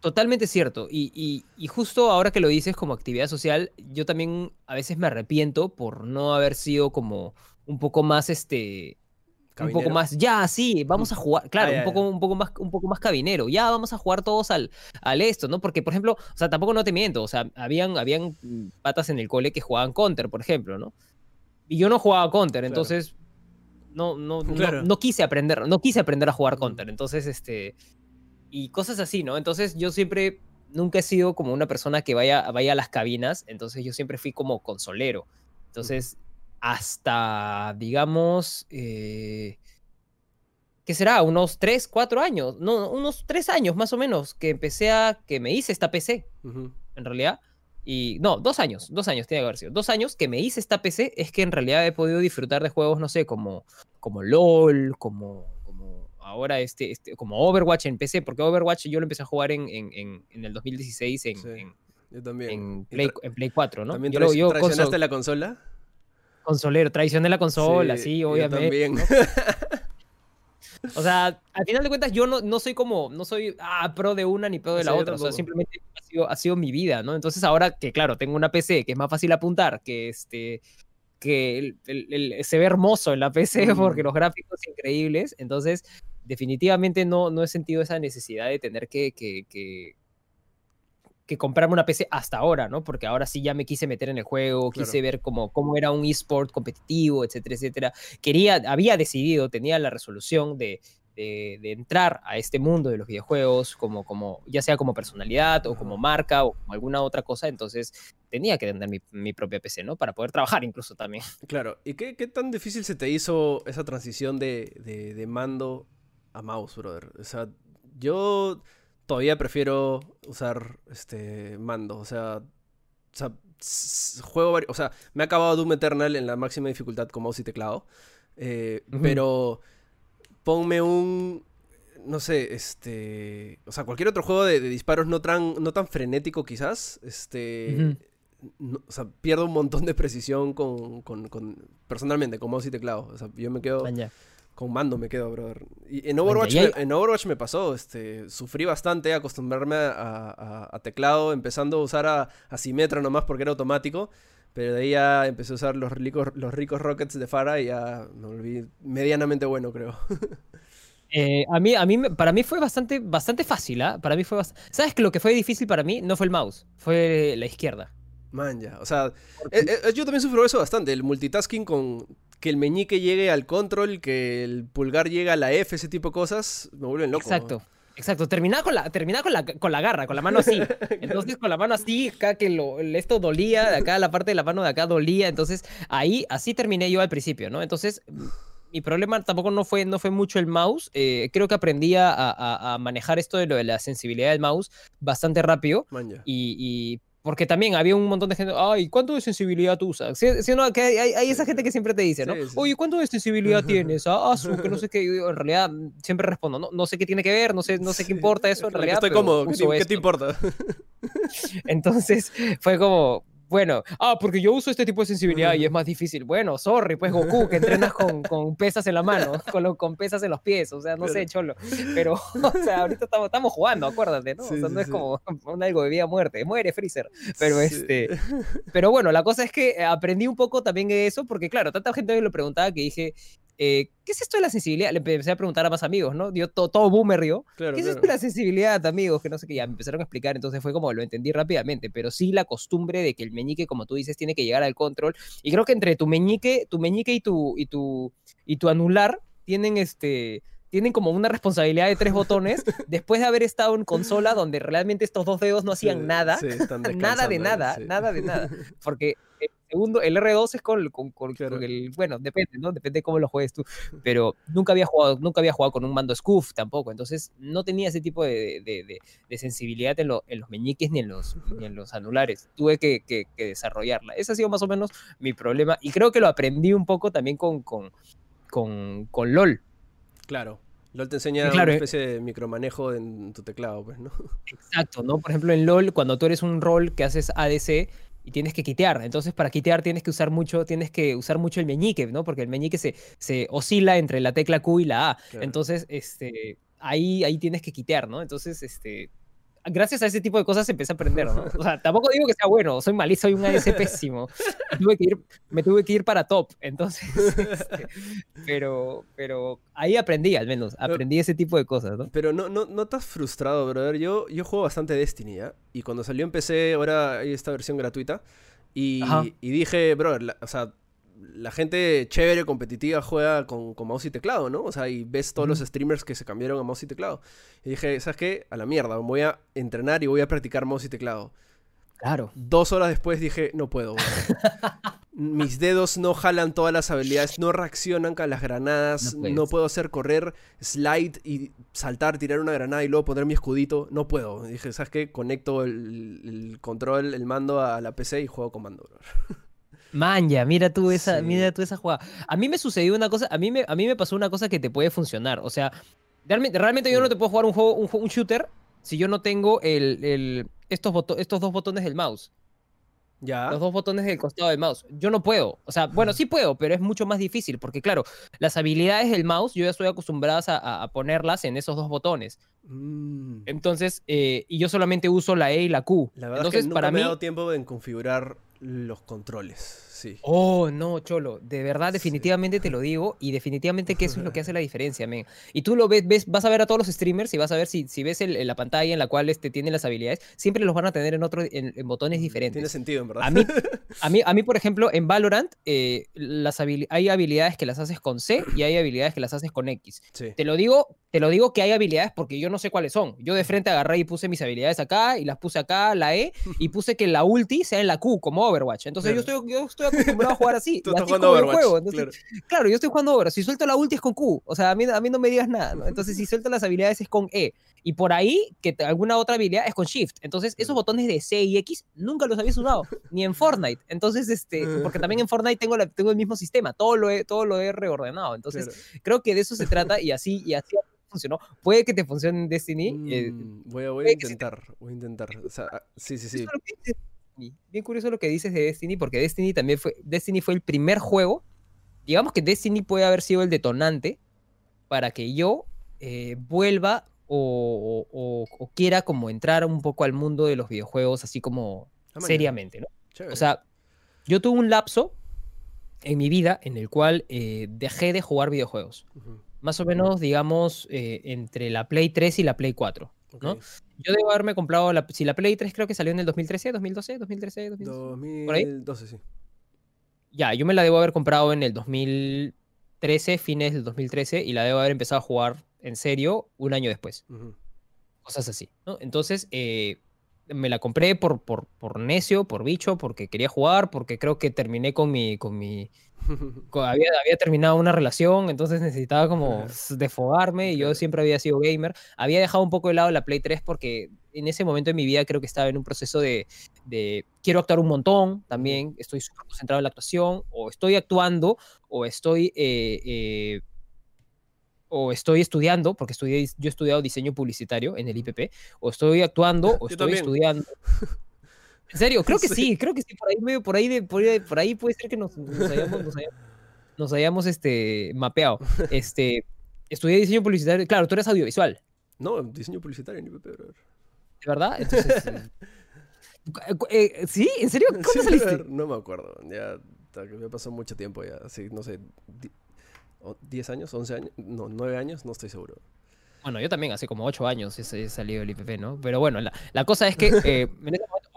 totalmente cierto. Y, y, y justo ahora que lo dices como actividad social, yo también a veces me arrepiento por no haber sido como un poco más, este, un poco Cabinero. más, ya, sí, vamos a jugar, claro, Ah, ya, un, poco, un, poco más, un poco más cabinero, ya vamos a jugar todos al, al esto, ¿no? Porque, por ejemplo, o sea, tampoco no te miento, o sea, habían, habían mm, patas en el cole que jugaban Counter, por ejemplo, ¿no? Y yo no jugaba Counter, Claro. entonces no, no, no- Claro. no, quise aprender, no quise aprender a jugar. Counter, entonces, este, y cosas así, ¿no? Entonces yo siempre nunca he sido como una persona que vaya, vaya a las cabinas, entonces yo siempre fui como consolero. Entonces, hasta, digamos, eh, ¿qué será? Unos 3, 4 años, no, unos 3 años más o menos, que empecé a, que me hice esta PC, en realidad. Y no, dos años, dos años tiene que haber sido. Dos años que me hice esta PC es que en realidad he podido disfrutar de juegos, no sé, como, como LOL, como, como ahora este, este, como Overwatch en PC, porque Overwatch yo lo empecé a jugar en, en, en, el 2016 en, en, yo también. en, Play, en Play 4, ¿no? ¿También yo, yo traicionaste la consola? Consolero, traición de la consola, sí, obviamente. Yo también. O sea, al final de cuentas, yo no, no soy como, no soy ah, pro de una ni pro de la otra. O sea, simplemente ha sido, ha sido mi vida, ¿no? Entonces, ahora que, claro, tengo una PC que es más fácil apuntar, que este que el, se ve hermoso en la PC porque los gráficos son increíbles. Entonces, definitivamente no, no he sentido esa necesidad de tener que, que, que, que comprarme una PC hasta ahora, ¿no? Porque ahora sí ya me quise meter en el juego, quise ver cómo, cómo era un eSport competitivo, etcétera, etcétera. Quería, había decidido, tenía la resolución de, de, entrar a este mundo de los videojuegos, como, como, ya sea como personalidad o como marca o como alguna otra cosa, entonces tenía que tener mi, mi propia PC, ¿no? Para poder trabajar incluso también. Claro, ¿y qué, qué tan difícil se te hizo esa transición de, de, de mando a mouse, brother? O sea, yo todavía prefiero usar este mando. O sea, juego O sea, me ha acabado Doom Eternal en la máxima dificultad con mouse y teclado. Eh, pero ponme un. No sé, este. O sea, cualquier otro juego de, disparos no tan, no tan frenético, quizás. Este. o sea, pierdo un montón de precisión con, con, personalmente, con mouse y teclado. O sea, yo me quedo con mando me quedo, brother. Y en Overwatch, me, en Overwatch me pasó, este, sufrí bastante acostumbrarme a, teclado, empezando a usar a, a Symmetra nomás porque era automático. Pero de ahí ya empecé a usar los ricos, los ricos rockets de Farah y ya me volví medianamente bueno, creo. Eh, a mí, a mí, para mí fue bastante, bastante fácil, ¿ah? Para mí fue ¿Sabes que lo que fue difícil para mí no fue el mouse, fue la izquierda? Man, ya. O sea, eh, eh, yo también sufro eso bastante. El multitasking con que el meñique llegue al control, que el pulgar llegue a la F, ese tipo de cosas, me vuelven loco. Exacto. Exacto, terminar con la, terminar con la, con la garra, con la mano así. Entonces, con la mano así, acá que lo, esto dolía, de acá la parte de la mano de acá dolía. Entonces, ahí, así terminé yo al principio, ¿no? Entonces, mi problema tampoco no fue, no fue mucho el mouse. Eh, creo que aprendí a, a, manejar esto de lo de la sensibilidad del mouse bastante rápido. Y, y, porque también había un montón de gente, ay, ¿cuánto de sensibilidad tú usas? ¿Sí, no? que hay, esa gente que siempre te dice, ¿no? Oye, ¿cuánto de sensibilidad tienes? Ah, su, que no sé qué. en realidad siempre respondo, no, no sé qué tiene que ver, no sé, no sé qué importa eso en realidad. Estoy cómodo, ¿qué te importa? Entonces fue como, bueno, ah, porque yo uso este tipo de sensibilidad y es más difícil. Bueno, sorry, pues Goku, que entrenas con, con pesas en la mano, con, con pesas en los pies, o sea, no sé, cholo. Pero, o sea, ahorita estamos, estamos jugando, acuérdate, ¿no? o sea, no es como un algo de vida muerte, muere Freezer. Pero este, pero bueno, la cosa es que aprendí un poco también de eso, porque claro, tanta gente me lo preguntaba que dije, eh, ¿qué es esto de la sensibilidad? Le empecé a preguntar a más amigos, ¿no? Dio todo, todo boomer yo. ¿Qué es esto de la sensibilidad, amigos? Que no sé qué, ya me empezaron a explicar, entonces fue como lo entendí rápidamente, pero sí la costumbre de que el meñique, como tú dices, tiene que llegar al control. Y creo que entre tu meñique, tu meñique y tu, y tu, y tu anular tienen este tienen como una responsabilidad de tres botones después de haber estado en consola donde realmente estos dos dedos no hacían nada, nada de nada, nada de nada, porque segundo, el R2 es con, con, el, bueno, depende, ¿no? Depende de cómo lo juegues tú, pero nunca había jugado, nunca había jugado con un mando Scoof tampoco, entonces no tenía ese tipo de, de, sensibilidad en, en, los meñiques ni en los, ni en los anulares, tuve que, que, desarrollarla, ese ha sido más o menos mi problema, y creo que lo aprendí un poco también con, con, con, con LOL. Claro. LOL te enseña una eh especie de micromanejo en tu teclado, pues, ¿no? Exacto, ¿no? Por ejemplo, en LOL, cuando tú eres un rol que haces ADC, y tienes que quitear. Entonces, para quitear tienes que usar mucho, tienes que usar mucho el meñique, ¿no? Porque el meñique se, se oscila entre la tecla Q y la A. Entonces, este, ahí, ahí tienes que quitear, ¿no? Entonces, este, gracias a ese tipo de cosas empecé a aprender, ¿no? O sea, tampoco digo que sea bueno, soy malísimo, soy un ADC pésimo. Me tuve que ir, me tuve que ir para top, entonces, este, pero, pero ahí aprendí al menos, aprendí ese tipo de cosas, ¿no? Pero no, no, no estás frustrado, brother. Yo, yo juego bastante Destiny, ¿ya? Y cuando salió empecé, ahora hay esta versión gratuita, y, y dije, brother, o sea, la gente chévere, competitiva, juega con, con, mouse y teclado, ¿no? O sea, y ves todos los streamers que se cambiaron a mouse y teclado. Y dije, ¿sabes qué? A la mierda, voy a entrenar y voy a practicar mouse y teclado. Claro. Dos horas después dije, no puedo. Mis dedos no jalan todas las habilidades, no reaccionan con las granadas, no, puedo hacer correr, slide y saltar, tirar una granada y luego poner mi escudito. No puedo. Dije, ¿sabes qué? Conecto el, control, el mando a la PC y juego con mando. Manja, mira tú esa, mira tú esa jugada. A mí me sucedió una cosa, a mí me, a mí me pasó una cosa que te puede funcionar. O sea, realmente, realmente yo no te puedo jugar un juego, un, shooter si yo no tengo el, estos, estos dos botones del mouse. Ya. Los dos botones del costado del mouse. Yo no puedo. O sea, bueno, sí puedo, pero es mucho más difícil. Porque, claro, las habilidades del mouse yo ya estoy acostumbrada a, ponerlas en esos dos botones. Mm. Entonces, eh, y yo solamente uso la E y la Q. La verdad Entonces, es que para me mí... he dado tiempo en configurar los controles. Oh, no, Cholo. De verdad, definitivamente te lo digo. Y definitivamente que eso es lo que hace la diferencia, men. Y tú lo ves, ves, vas a ver a todos los streamers y vas a ver si, si ves la pantalla en la cual este, tienen las habilidades, siempre los van a tener en, otro, en, botones mm, diferentes. Tiene sentido, en verdad. A mí, a mí, a mí por ejemplo, en Valorant eh, las hay habilidades que las haces con C y hay habilidades que las haces con X. Te lo digo te lo digo que hay habilidades porque yo no sé cuáles son. Yo de frente agarré y puse mis habilidades acá y las puse acá, la E, y puse que la ulti sea en la Q, como Overwatch. Entonces yo, estoy, yo estoy acostumbrado a jugar así. Tú estás jugando Overwatch. Juego. claro. yo estoy jugando Overwatch. Si suelto la ulti es con Q. O sea, a mí, a mí no me digas nada. Entonces, si suelto las habilidades es con E. Y por ahí, que alguna otra habilidad es con Shift. Entonces, esos botones de C y X nunca los habías usado, ni en Fortnite. Entonces, este, porque también en Fortnite tengo, la, tengo el mismo sistema, todo lo he, todo lo he reordenado. Entonces, creo que de eso se trata y así, y así funcionó. Puede que te funcione en Destiny. Eh, mm, voy, a, voy a intentar, voy a intentar. O sea, ah, sí, sí, Bien curioso lo que dices de Destiny, porque Destiny también fue, Destiny fue el primer juego. Digamos que Destiny puede haber sido el detonante para que yo eh, vuelva o, quiera como entrar un poco al mundo de los videojuegos así como ah, seriamente, ¿no? O sea, yo tuve un lapso en mi vida en el cual eh, dejé de jugar videojuegos. Más o menos, digamos, eh, entre la Play 3 y la Play 4. ¿No? Yo debo haberme comprado, la, si la Play 3 creo que salió en el 2013, 2012, 2013, 2012, sí. Ya, yo me la debo haber comprado en el 2013, fines del 2013, y la debo haber empezado a jugar en serio un año después. Cosas así, ¿no? Entonces, eh, me la compré por, por, por, necio, por bicho, porque quería jugar, porque creo que terminé con mi, con mi, había, había, terminado una relación, entonces necesitaba como desfogarme y yo siempre había sido gamer. Había dejado un poco de lado la Play 3 porque en ese momento de mi vida creo que estaba en un proceso de, de quiero actuar un montón también, estoy súper concentrado en la actuación, o estoy actuando, o estoy... Eh, eh, o estoy estudiando, porque estudié, yo he estudiado diseño publicitario en el IPP, o estoy actuando, o estoy estudiando. ¿En serio? Creo que sí, creo que sí, por ahí medio, por ahí, por ahí, puede ser que nos, nos hayamos, este, mapeado. Este, estudié diseño publicitario, claro, tú eres audiovisual. No, diseño publicitario en IPP, ¿De verdad? Entonces, eh, eh, ¿Sí? ¿En serio? ¿Cómo saliste? No me acuerdo, ya me pasó mucho tiempo ya, así, no sé, 10 años, 11 años, no, 9 años, no estoy seguro. Bueno, yo también hace como 8 años he, salido del IPP, ¿no? Pero bueno, la, cosa es que eh,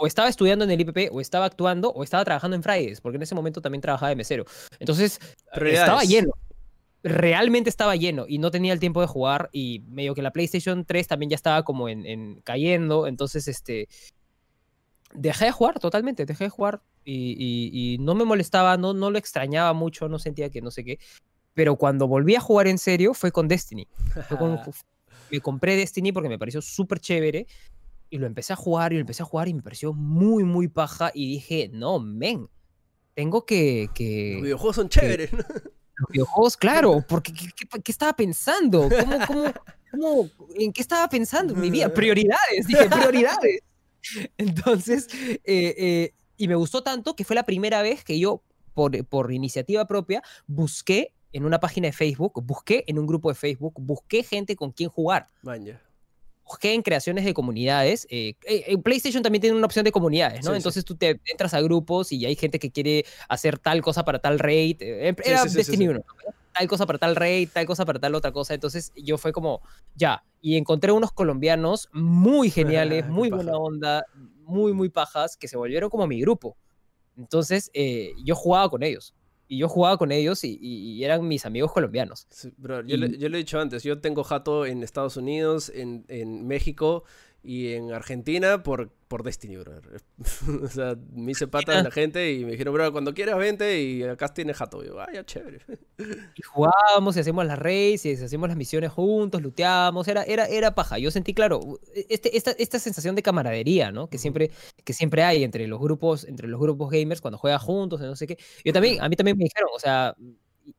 o estaba estudiando en el IPP, o estaba actuando, o estaba trabajando en Fridays, porque en ese momento también trabajaba de mesero. Entonces, estaba lleno. Realmente estaba lleno y no tenía el tiempo de jugar y medio que la PlayStation 3 también ya estaba como en, cayendo, entonces este dejé de jugar totalmente, dejé de jugar y, no me molestaba, no, no lo extrañaba mucho, no sentía que no sé qué, pero cuando volví a jugar en serio fue con Destiny. me compré Destiny porque me pareció súper chévere y lo empecé a jugar y lo empecé a jugar y me pareció muy, muy paja y dije, no, men, tengo que... que los videojuegos son chéveres. los videojuegos, claro, porque ¿qué, estaba pensando? ¿Cómo, cómo, cómo, en qué estaba pensando en mi vida? Prioridades, dije, prioridades. Entonces, eh, eh, y me gustó tanto que fue la primera vez que yo, por, por iniciativa propia, busqué en una página de Facebook, busqué en un grupo de Facebook, busqué gente con quien jugar. En creaciones de comunidades. Eh, eh, en PlayStation también tiene una opción de comunidades, ¿no? Entonces tú te entras a grupos y hay gente que quiere hacer tal cosa para tal raid. Eh, era Destiny 1. Tal cosa para tal raid, tal cosa para tal otra cosa. Entonces yo fue como, ya. Y encontré unos colombianos muy geniales, muy buena onda, muy, muy pajas, que se volvieron como mi grupo. Entonces yo jugaba con ellos y yo jugaba con ellos y, y eran mis amigos colombianos. Sí, bro, yo, le- yo he dicho antes, yo tengo jato en Estados Unidos, en, en México y en Argentina por, por Destiny, bro. o sea, me hice pata de la gente y me dijeron, bro, cuando quieras vente y acá tienes jato. Y yo, ah, ya, chévere. Y jugábamos y hacíamos las raids y hacíamos las misiones juntos, looteábamos, era, era, era paja. Yo sentí, claro, este, esta, esta sensación de camaradería, ¿no? Que siempre, que siempre hay entre los grupos, entre los grupos gamers cuando juegan juntos, no sé qué. Yo también, a mí también me dijeron, o sea,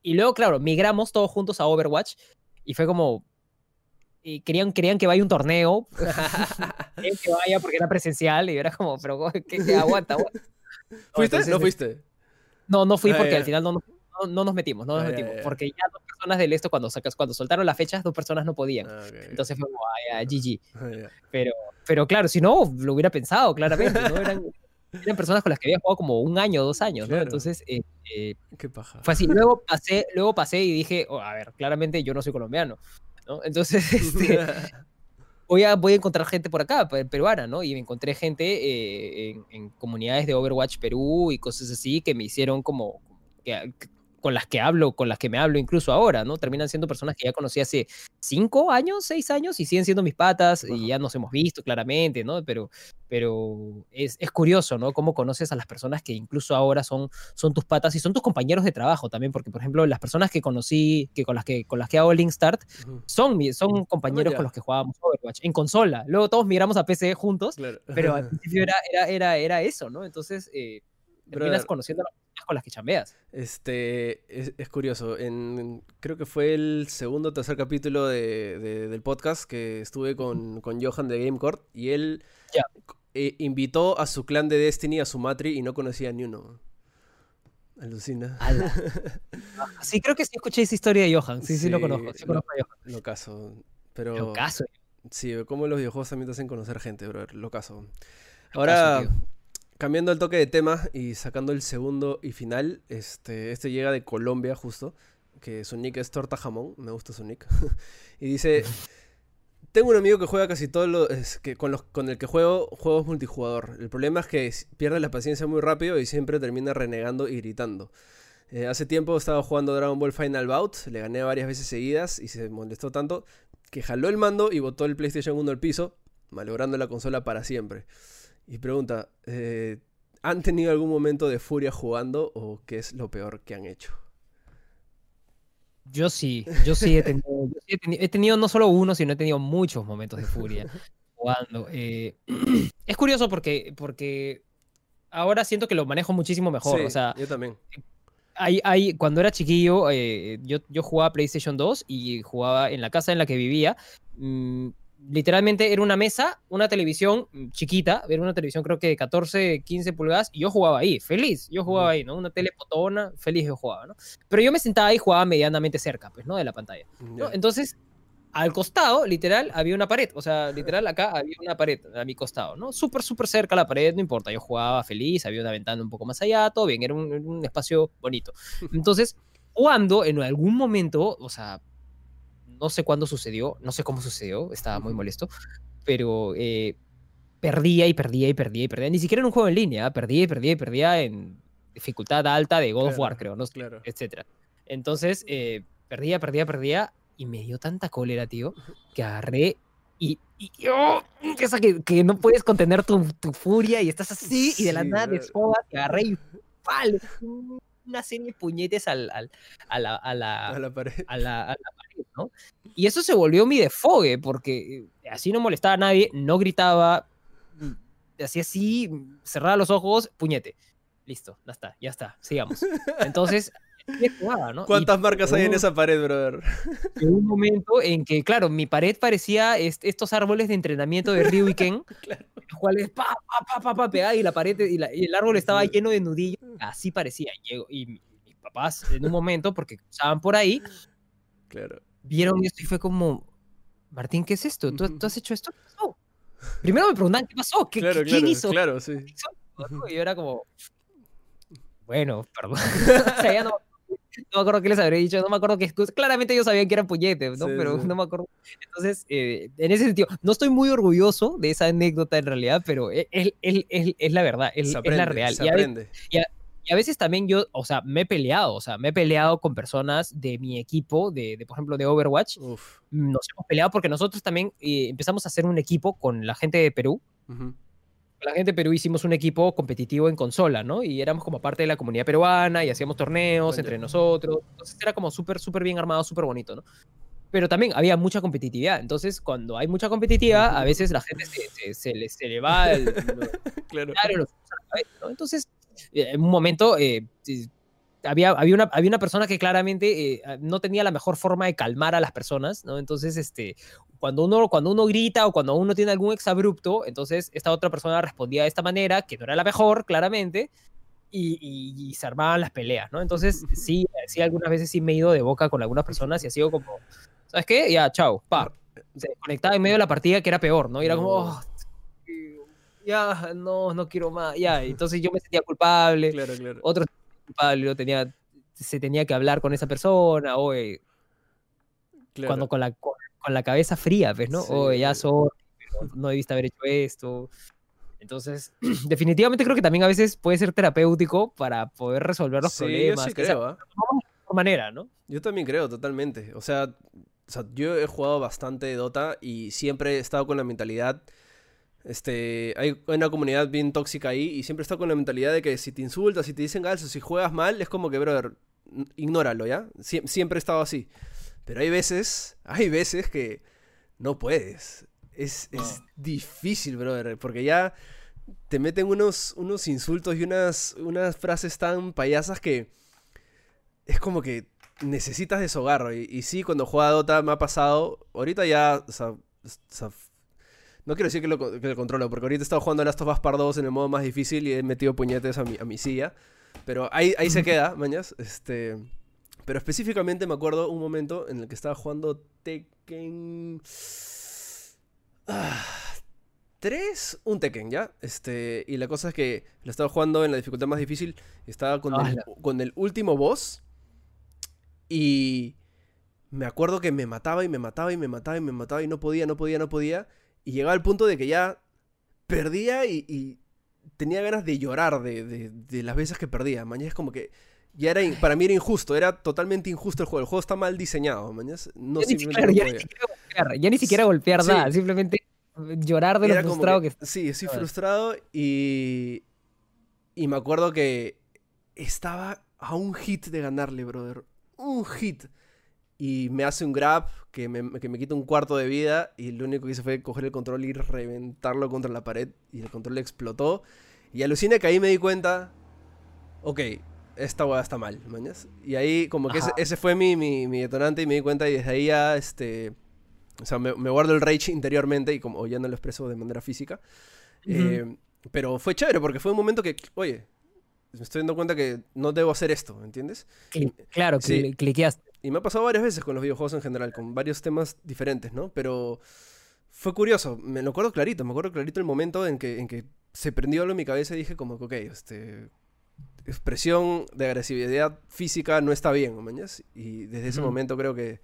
y luego, claro, migramos todos juntos a Overwatch y fue como, y querían, querían que vaya un torneo, querían que vaya porque era presencial y era como, pero ¿qué, qué- aguanta, aguanta. No, ¿Fuiste? entonces, ¿No fuiste? no, no fui Ah, porque ya. al final no, no, no nos metimos, no nos Ah, metimos. ya. Porque ya dos personas del esto, cuando sacas, cuando soltaron las fechas, dos personas no podían. Ah, ok. Entonces fue como, ay, ya, GG. Pero, pero claro, si no, lo hubiera pensado, claramente, ¿no? Eran, eran personas con las que había jugado como un año dos años, ¿no? Claro. Entonces, eh, eh, Qué paja. fue así. Luego pasé, luego pasé y dije, oh, a ver, claramente yo no soy colombiano, ¿no? Entonces, este, voy a, voy a encontrar gente por acá, pe- peruana, ¿no? Y me encontré gente eh, en, en comunidades de Overwatch Perú y cosas así que me hicieron como, que- con las que hablo, con las que me hablo incluso ahora, ¿no? Terminan siendo personas que ya conocí hace cinco años, seis años y siguen siendo mis patas y ya nos hemos visto claramente, ¿no? Pero, pero es, es curioso, ¿no? Cómo conoces a las personas que incluso ahora son, son tus patas y son tus compañeros de trabajo también, porque por ejemplo las personas que conocí, que con las que, con las que hago Link Start, Ujú. son, mi- son compañeros con los que jugábamos Overwatch en consola. Luego todos migramos a PC juntos, Claro. pero al principio era, era, era, era eso, ¿no? Entonces eh, terminas Brother. conociendo a las personas con las que chambeas. Este, es, es curioso, en, creo que fue el segundo o tercer capítulo de, de- del podcast que estuve con, con Johan de GameCourt y él eh, invitó a su clan de Destiny a su matri y no conocía ni uno. Alucina. Ala. Sí, creo que sí escuché esa historia de Johan. Sí, sí, lo conozco. Sí lo- conozco a Johan. Lo caso. Pero Lo caso. sí, como los videojuegos también te hacen conocer gente, bro. Lo caso. Lo Ahora, caso, tío. Cambiando el toque de tema y sacando el segundo y final, este, este llega de Colombia justo, que su nick es Torta Jamón, me gusta su nick. y dice, tengo un amigo que juega casi todo lo, es que con, los, con el que juego juegos multijugador. El problema es que pierde la paciencia muy rápido y siempre termina renegando y gritando. Eh, hace tiempo estaba jugando Dragon Ball Final Bout, le gané varias veces seguidas y se molestó tanto que jaló el mando y botó el PlayStation 1 al piso, malogrando la consola para siempre. Y pregunta, eh, ¿han tenido algún momento de furia jugando o qué es lo peor que han hecho? Yo sí, yo sí he tenido, yo sí he teni- he tenido no solo uno, sino he tenido muchos momentos de furia jugando. eh, es curioso porque, porque ahora siento que lo manejo muchísimo mejor. Sí, O sea, yo también. hay, hay, cuando era chiquillo, eh, yo, yo jugaba PlayStation 2 y jugaba en la casa en la que vivía. mm, literalmente era una mesa, una televisión chiquita, era una televisión creo que de 14, 15 pulgadas, y yo jugaba ahí, feliz, yo jugaba ahí, ¿no? Una tele potona, feliz yo jugaba, ¿no? Pero yo me sentaba ahí y jugaba medianamente cerca, pues, ¿no? De la pantalla. ¿no? Entonces, al costado, literal, había una pared. O sea, literal, acá había una pared a mi costado, ¿no? Súper, súper cerca la pared, no importa. Yo jugaba feliz, había una ventana un poco más allá, todo bien, era un, un espacio bonito. Entonces, jugando en algún momento, o sea, no sé cuándo sucedió, no sé cómo sucedió, estaba muy molesto, pero eh, perdía y perdía y perdía y perdía. Ni siquiera en un juego en línea, perdía y perdía y perdía en dificultad alta de God of War, creo, no Claro. etcétera. Entonces, eh, perdía, perdía, perdía, y me dio tanta cólera, tío, que agarré y, y ¡oh! esa que, que no puedes contener tu, tu furia y estás así, y de la Sí, nada y agarré y ¡pal! Una serie de puñetes al, al- a, la, a, la, A la pared. a la- a la pared, ¿no? Y eso se volvió mi desfogue, porque eh, así no molestaba a nadie, no gritaba, hacía así, mm, cerraba los ojos, puñete. Listo, ya está, ya está, sigamos. Entonces, así ¿Cuántas marcas hay en esa pared, brother? llegó un momento en que, claro, mi pared parecía est- estos árboles de entrenamiento de Ryu y Ken, Claro. Los cuales pa, pa, pa, pa, pa, pegaba y la pared y, la- y el árbol estaba lleno de nudillos. Así parecía. Y mi- mis papás, en un momento, porque cruzaban por ahí, Claro. vieron esto y fue como, Martín, ¿qué es esto? ¿Tú, tú has hecho esto? ¿Qué pasó? Primero me preguntaban, ¿qué pasó? ¿Qué, Claro, qué- ¿Quién claro, hizo? claro, sí. ¿Quién hizo. Y yo era como, bueno, perdón. o sea, ya no, no me acuerdo qué les habría dicho, no me acuerdo qué excusa. Claramente ellos sabían que eran puñetes, ¿no? Sí, pero sí. no me acuerdo. Entonces, eh, en ese sentido, no estoy muy orgulloso de esa anécdota en realidad, pero es, es- es- es- la verdad, es, aprende, la real. se Y a, ve- aprende. Y a veces también yo, o sea, me he peleado, o sea, me he peleado con personas de mi equipo, de, de por ejemplo, de Overwatch. Uf. Nos hemos peleado porque nosotros también eh, empezamos a hacer un equipo con la gente de Perú. Ujú. Con la gente de Perú hicimos un equipo competitivo en consola, ¿no? Y éramos como parte de la comunidad peruana y hacíamos torneos entre nosotros. Entonces era como súper, súper bien armado, súper bonito, ¿no? Pero también había mucha competitividad. Entonces, cuando hay mucha competitividad, a veces la gente se, se, se le, se le va el, Claro. Los ¿no? Entonces, eh, en un momento eh, había, había, una, había una persona que claramente eh, no tenía la mejor forma de calmar a las personas, ¿no? Entonces, este, cuando, uno, cuando uno grita o cuando uno tiene algún exabrupto, entonces esta otra persona respondía de esta manera, que no era la mejor, claramente, y, y- y se armaban las peleas, ¿no? Entonces, sí, sí, algunas veces sí me he ido de boca con algunas personas y ha sido como, ¿sabes qué? Ya, chao, pa. Se desconectaba en medio de la partida, que era peor, ¿no? Y era como. "Oh, ya, no, no quiero más, ya. Entonces yo me sentía culpable, Claro, claro. otro yo tenía, se tenía que hablar con esa persona, o claro. cuando con la, con, la cabeza fría, pues, ¿no? Oye, ya soy, no debiste haber hecho esto. Entonces, definitivamente creo que también a veces puede ser terapéutico para poder resolver los Sí, yo problemas. sí sea creo, ¿ah? de manera, ¿no? Yo también creo, totalmente. O sea, o sea, yo he jugado bastante Dota y siempre he estado con la mentalidad. Este, hay una comunidad bien tóxica ahí y siempre estado con la mentalidad de que si te insultas, si te dicen algo, si juegas mal, es como que, brother, ignóralo, ¿ya? Sie- siempre he estado así. Pero hay veces, hay veces que no puedes. Es, es difícil, brother, porque ya te meten unos, unos insultos y unas, unas frases tan payasas que es como que necesitas deshogar. Y, y sí, cuando juega Dota me ha pasado. Ahorita ya. O o sea, no quiero decir que lo, que lo controlo, porque ahorita he estado jugando Last of Us Part 2 en el modo más difícil y he metido puñetes a mi, a mi silla. Pero ahí, ahí se queda, mañas. Este. Pero específicamente me acuerdo un momento en el que estaba jugando Tekken. Ah, 3, un Tekken, ¿ya? Este, y la cosa es que lo estaba jugando en la dificultad más difícil. Estaba con, el, con el último boss. Y me acuerdo que me mataba y me mataba y me mataba y me mataba y no podía, no podía, no podía. Y llegaba al punto de que ya perdía y, y tenía ganas de llorar de, de- de las veces que perdía. Mañana es como que ya era, in- para mí era injusto, era totalmente injusto el juego. El juego está mal diseñado, mañana. No Ya ni, simplemente siquiera, no ya ni siquiera golpear, ya ni siquiera golpear Sí. nada, simplemente llorar de lo Era como frustrado que- que, Sí, estoy frustrado y. Y me acuerdo que estaba a un hit de ganarle, brother. Un hit. Y me hace un grab que me, que me quita un cuarto de vida. Y lo único que hice fue coger el control y reventarlo contra la pared. Y el control explotó. Y alucina que ahí me di cuenta. Ok, esta hueá está mal, mañas. Y ahí, como que ese, fue mi, mi, mi detonante. Y me di cuenta. Y desde ahí ya, este. O sea, me, me guardo el rage interiormente. Y como ya no lo expreso de manera física. Eh, pero fue chévere porque fue un momento que, oye, me estoy dando cuenta que no debo hacer esto, ¿entiendes? Claro, Sí. cli- cliqueaste. Y me ha pasado varias veces con los videojuegos en general, con varios temas diferentes, ¿no? Pero fue curioso, me lo acuerdo clarito, me acuerdo clarito el momento en que, en que se prendió algo en mi cabeza y dije como que, ok, este, expresión de agresividad física no está bien, ¿mañas? Y desde ese momento creo que,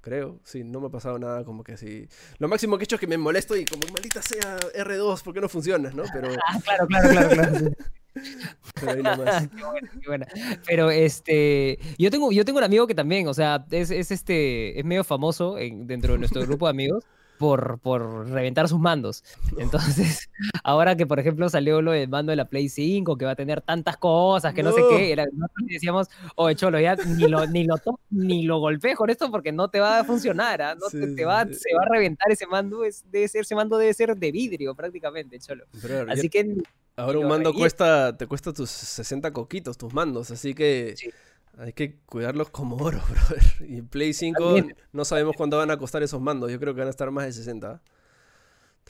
creo, sí, no me ha pasado nada como que así. Lo máximo que he hecho es que me molesto y como, maldita sea R2, ¿por qué no funciona, no? Pero, Ah, claro, claro, claro, claro. sí. pero ahí nomás. qué buena, qué buena. Pero este, yo tengo, yo tengo un amigo que también, o sea, es, es este, es medio famoso en- dentro de nuestro grupo de amigos por, por reventar sus mandos. Entonces, ahora que por ejemplo salió lo del mando de la Play 5, que va a tener tantas cosas, que no, sé qué, era, nosotros decíamos, oye Cholo, ya ni lo, ni lo to- ni lo golpees con esto porque no te va a funcionar, ¿ah? no Sí, te, va, sí. se va a reventar ese mando, es, debe ser, ese mando debe ser de vidrio prácticamente, Cholo. Ya- Así que ahora un mando cuesta, te cuesta tus 60 coquitos, tus mandos, así que Sí. Hay que cuidarlos como oro, brother. Y Play 5 También. no sabemos cuánto van a costar esos mandos, yo creo que van a estar más de 60. ¿ah?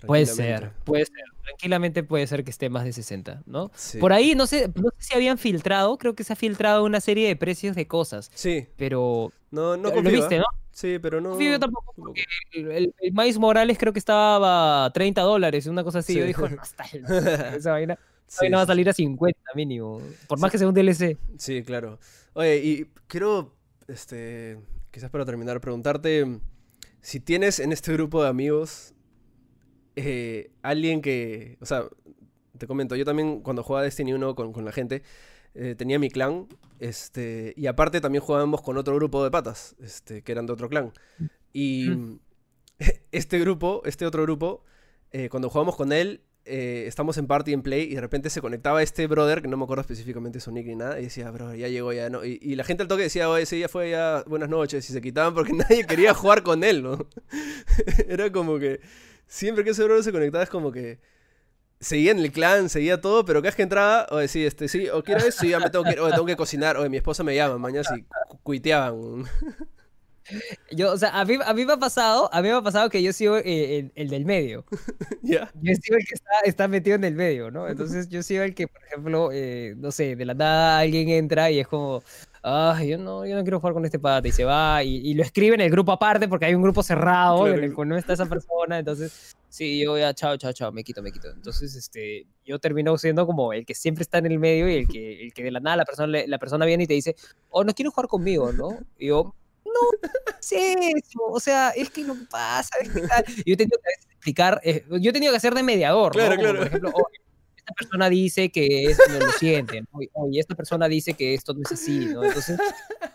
Puede ser, puede ser. Tranquilamente puede ser que esté más de 60, ¿no? Sí. Por ahí, no sé, no sé si habían filtrado, creo que se ha filtrado una serie de precios de cosas, Sí, pero no, no lo confío. viste, ¿ah? ¿no? Sí, pero no. confío yo tampoco, porque el, el, el Miles Morales creo que estaba a 30 dólares, una cosa así. Sí. Yo dijo, no, está el- esa vaina, esa Sí, vaina va a salir a 50 mínimo, por más que sea un DLC. Sí, claro. Oye, y quiero, este, quizás para terminar, preguntarte si tienes en este grupo de amigos eh, alguien que, o sea, te comento, yo también cuando jugaba Destiny 1 con, con la gente, eh, tenía mi clan, este, y aparte también jugábamos con otro grupo de patas, este, que eran de otro clan. Y este grupo, este otro grupo, eh, cuando jugábamos con él, eh, estamos en party en play y de repente se conectaba este brother, que no me acuerdo específicamente su nick ni nada, y decía, bro, ya llegó, ya no. Y, la gente al toque decía, oye, ese día fue ya buenas noches, y se quitaban porque nadie quería jugar con él, ¿no? Era como que siempre que ese brother se conectaba es como que seguía en el clan, seguía todo, pero cada vez que entraba, o decía, este, sí, o quiero eso, ya me tengo que, o tengo que cocinar, o mi esposa me llama, mañana si cuiteaban. Yo, o sea, a mí, a mí me ha pasado, a mí me ha pasado que yo sigo eh, el, del medio. ¿Ya? Yo sigo el que está, está, metido en el medio, ¿no? Entonces yo sigo el que, por ejemplo, eh, no sé, de la nada alguien entra y es como, ah, yo no, yo no quiero jugar con este pata y se va y, lo escribe en el grupo aparte porque hay un grupo cerrado en el que no está esa persona, entonces sí, yo ya, chao, chao, chao, me quito, me quito. Entonces, este, yo termino siendo como el que siempre está en el medio y el que, el que de la nada la persona, la persona viene y te dice, oh, no quiero jugar conmigo, ¿no? Y yo, no, es eso, o sea, es que lo que pasa es que Yo he tenido que explicar, eh, yo he tenido que hacer de mediador, claro, ¿no? claro. por ejemplo, esta persona dice que esto no lo siente, ¿no? y esta persona dice que esto no es así, ¿no? Entonces,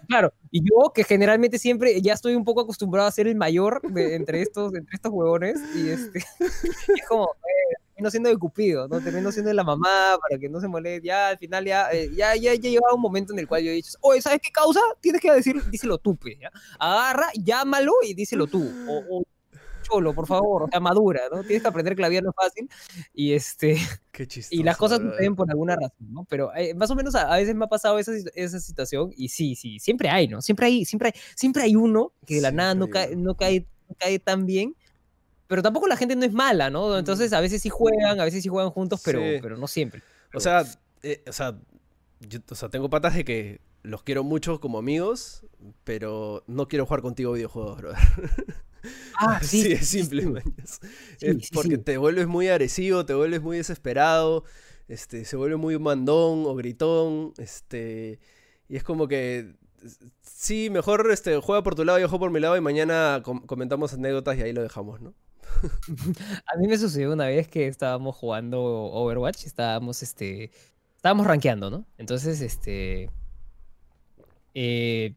claro, y yo que generalmente siempre ya estoy un poco acostumbrado a ser el mayor de, entre, estos, entre estos huevones, y este, es como, eh, termino siendo de Cupido, ¿no? Termino siendo de la mamá para que no se moleste. Ya al final ya, eh, ya, ya, ya llegaba un momento en el cual yo he dicho, oye, ¿sabes qué causa? Tienes que decir, díselo tú, pues, ¿ya? Agarra, llámalo y díselo tú. O, cholo, por favor, o sea, madura, ¿no? Tienes que aprender que la vida no es fácil y este... Qué y las cosas suceden por alguna razón, ¿no? Pero eh, más o menos a, veces me ha pasado esa, esa situación y sí, sí, siempre hay, ¿no? Siempre hay, siempre hay, siempre hay uno que de la nada no cae, no cae, no cae tan bien pero tampoco la gente no es mala, ¿no? Entonces a veces sí juegan, a veces sí juegan juntos, pero, pero no siempre. O sea, eh, o sea, yo, o sea, tengo patas de que los quiero mucho como amigos, pero no quiero jugar contigo videojuegos, brother. Ah, sí. sí es simple, es porque te vuelves muy agresivo, te vuelves muy desesperado, este, se vuelve muy mandón o gritón, este, y es como que sí, mejor este, juega por tu lado, yo juego por mi lado y mañana comentamos anécdotas y ahí lo dejamos, ¿no? a mí me sucedió una vez que estábamos jugando Overwatch, estábamos, este, estábamos rankeando, ¿no? Entonces, este, eh,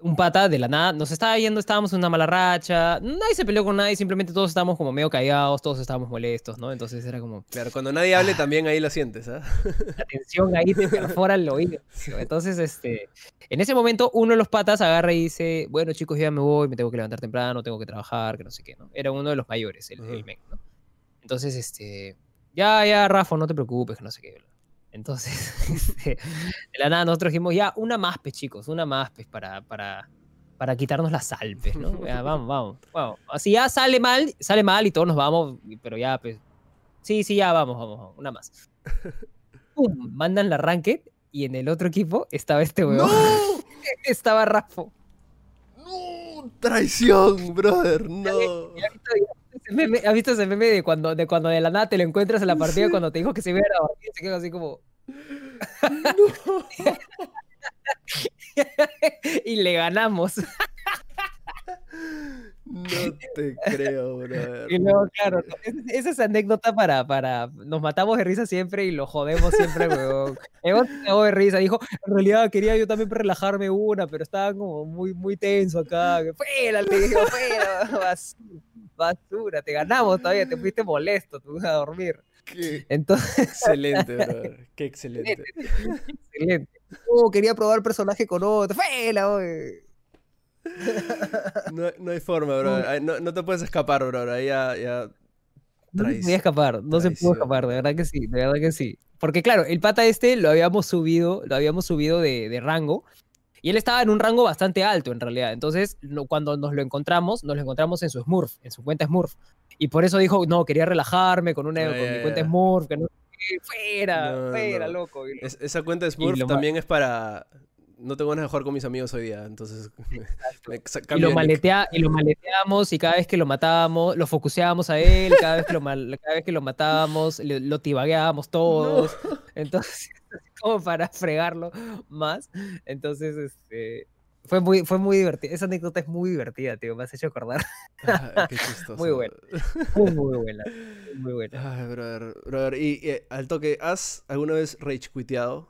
un pata de la nada nos estaba yendo, estábamos en una mala racha, nadie se peleó con nadie, simplemente todos estábamos como medio callados, todos estábamos molestos, ¿no? Entonces era como... Claro, cuando nadie hable ah. también ahí lo sientes, ¿ah? La tensión ahí te perfora el oído. Entonces, este, en ese momento uno de los patas agarra y dice, bueno chicos, ya me voy, me tengo que levantar temprano, tengo que trabajar, que no sé qué, ¿no? Era uno de los mayores, el, el men, ¿no? Entonces, este, ya, ya, Rafa, no te preocupes, que no sé qué. Entonces, este, de la nada nosotros dijimos, ya, una más, pues, chicos, una más, pues, para, para, para quitarnos las alpes, ¿no? vamos, vamos, vamos. Así ya sale mal, sale mal y todos nos vamos, pero ya, pues, sí, sí, ya, vamos, vamos, una más. ¡Pum! Mandan la ranked y en el otro equipo estaba este huevón. ¡No! estaba Rafo. ¡No! ¡Traición, brother! ¡No! ¿Has visto ese meme de cuando, de cuando de la nada te lo encuentras en la partida cuando te dijo que se iba a dormir? Se quedó así como. y le ganamos. No te creo, bro. Y luego, claro, esa es anécdota para, para. Nos matamos de risa siempre y lo jodemos siempre, weón. Evo de risa. Dijo, en realidad quería yo también relajarme una, pero estaba como muy, muy tenso acá. Fuera, le digo, fuera, basura, te ganamos todavía, te fuiste molesto, tú a dormir. Qué Entonces... excelente, bro. Qué excelente. excelente. Oh, quería probar personaje con otro. ¡Fuera, no, no, hay forma, bro. No, no, te puedes escapar, bro. Ahí ya, ya... No se podía escapar, no se pudo escapar, de verdad que sí, de verdad que sí. Porque claro, el pata este lo habíamos subido, lo habíamos subido de, de rango y él estaba en un rango bastante alto en realidad. Entonces, cuando nos lo encontramos, nos lo encontramos en su Smurf, en su cuenta Smurf. Y por eso dijo, no, quería relajarme con, una, con mi cuenta Smurf, que no fuera, fuera, loco. esa cuenta Smurf también es para no tengo ganas de jugar con mis amigos hoy día, entonces y, lo maletea, y lo maleteamos y cada vez que lo matábamos, lo focuseábamos a él, cada vez que lo, cada vez que lo matábamos, lo, lo tibagueábamos todos, entonces como para fregarlo más, entonces este... Fue muy, fue muy divertido. Esa anécdota es muy divertida, tío. Me has hecho acordar. Ah, qué chistoso. muy buena. Muy, muy buena. Muy buena. Ay, brother, brother. Y, al toque, ¿has alguna vez rage quiteado?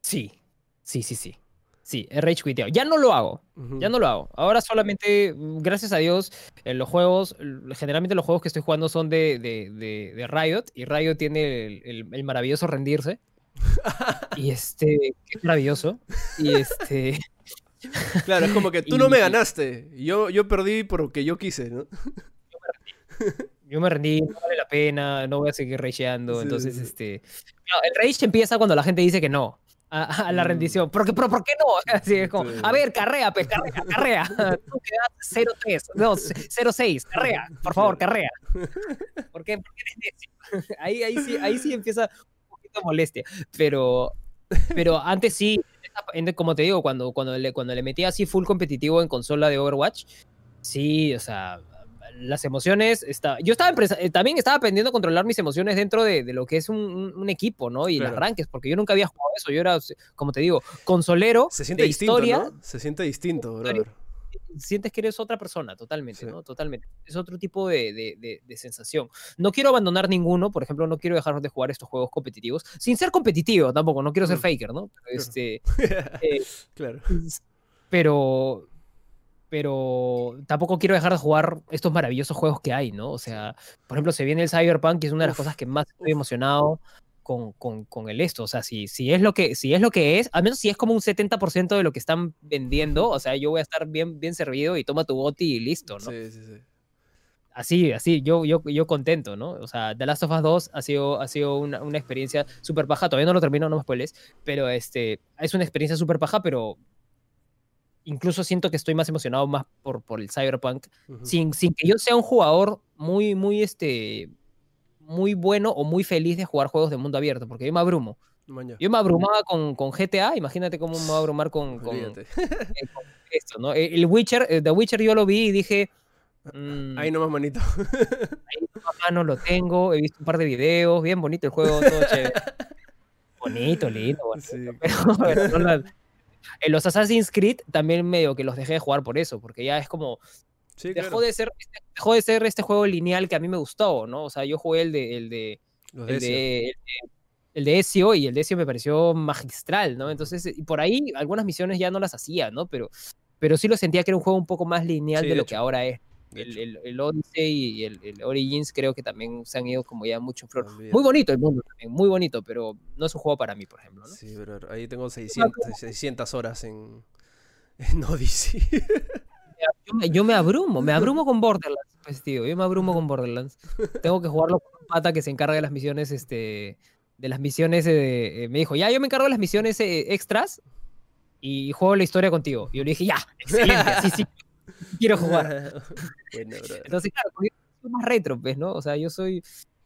Sí, sí, sí, sí. Sí, he rage quiteado. Ya no lo hago. Ya no lo hago. Ahora solamente, gracias a Dios, en los juegos, generalmente los juegos que estoy jugando son de, de, de, Riot y Riot tiene el, el, maravilloso rendirse. Y este, es maravilloso. Y este... Claro, es como que tú no me ganaste. Yo, yo perdí porque yo quise, ¿no? Yo me rendí, no vale la pena, no voy a seguir rageando. Entonces, este. el rage empieza cuando la gente dice que no a, la mm. rendición. ¿Pero, pero ¿por qué no? Así es como, a ver, carrea, pues, carrea, carrea. Tú quedas 0-3, no, 0-6, carrea, por favor, carrea. ¿Por qué? Porque eres ahí, ahí, sí, ahí sí empieza poquito molestia. Pero, pero antes sí, como te digo, cuando, cuando, le, cuando le metía así full competitivo en consola de Overwatch, sí, o sea, las emociones, está, yo estaba eh, también estaba aprendiendo a controlar mis emociones dentro de, lo que es un, equipo, ¿no? Y las arranques, porque yo nunca había jugado eso, yo era, como te digo, consolero. Se siente distinto, ¿no? Se siente distinto, brother. Sientes que eres otra persona, totalmente, ¿no? Totalmente. Es otro tipo de, sensación. No quiero abandonar ninguno, por ejemplo, no quiero dejar de jugar estos juegos competitivos, sin ser competitivo tampoco, no quiero ser mm. faker, ¿no? Este, eh, claro. Pero, pero tampoco quiero dejar de jugar estos maravillosos juegos que hay, ¿no? O sea, por ejemplo, se viene el Cyberpunk, que es una de las cosas que más estoy emocionado con, con, con, el esto. O sea, si, si, es lo que, si es lo que es, al menos si es como un 70% de lo que están vendiendo, o sea, yo voy a estar bien, bien servido y toma tu boti y listo, ¿no? Sí, sí, sí. Así, así, yo, yo, yo contento, ¿no? O sea, The Last of Us 2 ha sido, ha sido una, una experiencia súper baja, todavía no lo termino, no me spoiles, pero este, es una experiencia súper baja, pero incluso siento que estoy más emocionado más por, por el Cyberpunk, sin, sin que yo sea un jugador muy, muy, este, muy bueno o muy feliz de jugar juegos de mundo abierto, porque yo me abrumo. Yo me abrumaba con, con, GTA, imagínate cómo me voy a abrumar con, con, eh, esto, ¿no? Eh, el Witcher, eh, The Witcher yo lo vi y dije... Mm, ahí nomás, manito. Ahí nomás, mano, lo tengo, he visto un par de videos, bien bonito el juego, todo chévere. Bonito, lindo, bonito, pero, no, en los Assassin's Creed también medio que los dejé de jugar por eso, porque ya es como... dejó, de ser, dejó de ser este juego lineal que a mí me gustó, ¿no? O sea, yo jugué el de... El de, el de, el de Ezio y el de Ezio me pareció magistral, ¿no? Entonces, y por ahí algunas misiones ya no las hacía, ¿no? Pero, pero sí lo sentía que era un juego un poco más lineal de, lo que ahora es el, el, Odyssey y el, Origins creo que también se han ido como ya mucho flor. Muy bonito el mundo también, muy bonito, pero no es un juego para mí, por ejemplo. ¿no? Sí, pero ahí tengo 600, 600 horas en, en Odyssey. Yo me, abrumo, me abrumo con Borderlands, pues, tío. Yo me abrumo con Borderlands. Tengo que jugarlo con un pata que se encarga de las misiones, este, de las misiones, eh, me dijo, ya, yo me encargo de las misiones eh, extras y juego la historia contigo. Y yo le dije, ya, excelente, sí, sí, quiero jugar. Entonces, claro, yo soy más retro, pues, ¿no? O sea, yo soy,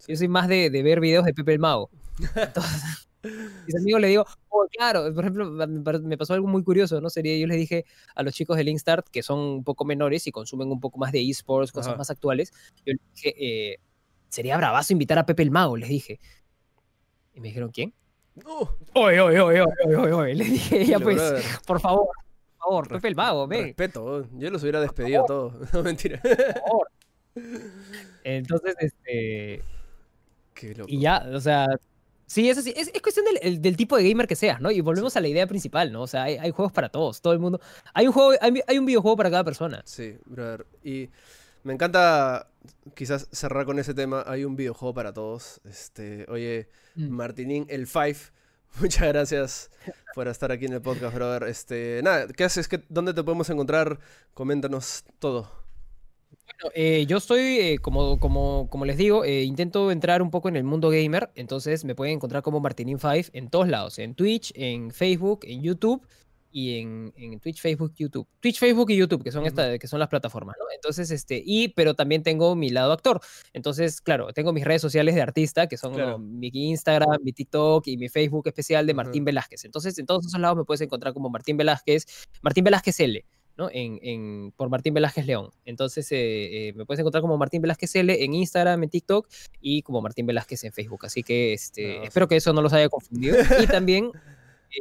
yo soy más de, de ver videos de Pepe el Mago. Entonces, mis amigos le digo, claro, por ejemplo, me pasó algo muy curioso, ¿no? Sería, yo les dije a los chicos de Linkstart, que son un poco menores y consumen un poco más de esports, cosas más actuales, yo les dije, eh, sería bravazo invitar a Pepe el Mago, les dije. Y me dijeron, ¿quién? No. Oye, oye, oye, oye, oye, oye. Le dije, ya pues, por favor, favor, Pepe el Vago, ve. Respeto, yo los hubiera despedido todos. No, mentira. Por favor. Entonces, este. Qué loco. Y ya, o sea. Sí, es así. Es, es cuestión del, del, tipo de gamer que seas, ¿no? Y volvemos a la idea principal, ¿no? O sea, hay, hay, juegos para todos, todo el mundo. Hay un juego, hay, hay un videojuego para cada persona. Sí, brother. Y me encanta quizás cerrar con ese tema. Hay un videojuego para todos. Este, oye, mm. Martinín, el Five Muchas gracias por estar aquí en el podcast, brother. Este, nada, ¿qué haces? ¿Qué, ¿Dónde te podemos encontrar? Coméntanos todo. Bueno, eh, yo estoy, eh, como, como, como les digo, eh, intento entrar un poco en el mundo gamer, entonces me pueden encontrar como Martinin5 en todos lados, en Twitch, en Facebook, en YouTube y en, en, Twitch, Facebook, YouTube. Twitch, Facebook y YouTube, que son, esta, que son las plataformas, ¿no? Entonces, este, y, pero también tengo mi lado actor. Entonces, claro, tengo mis redes sociales de artista, que son mi Instagram, mi TikTok y mi Facebook especial de Martín Velázquez. Entonces, en todos esos lados me puedes encontrar como Martín Velázquez, Martín Velázquez L. ¿no? En, en, por Martín Velázquez León. Entonces eh, eh, me puedes encontrar como Martín Velázquez L en Instagram, en TikTok y como Martín Velázquez en Facebook. Así que este, espero que eso no los haya confundido. Y también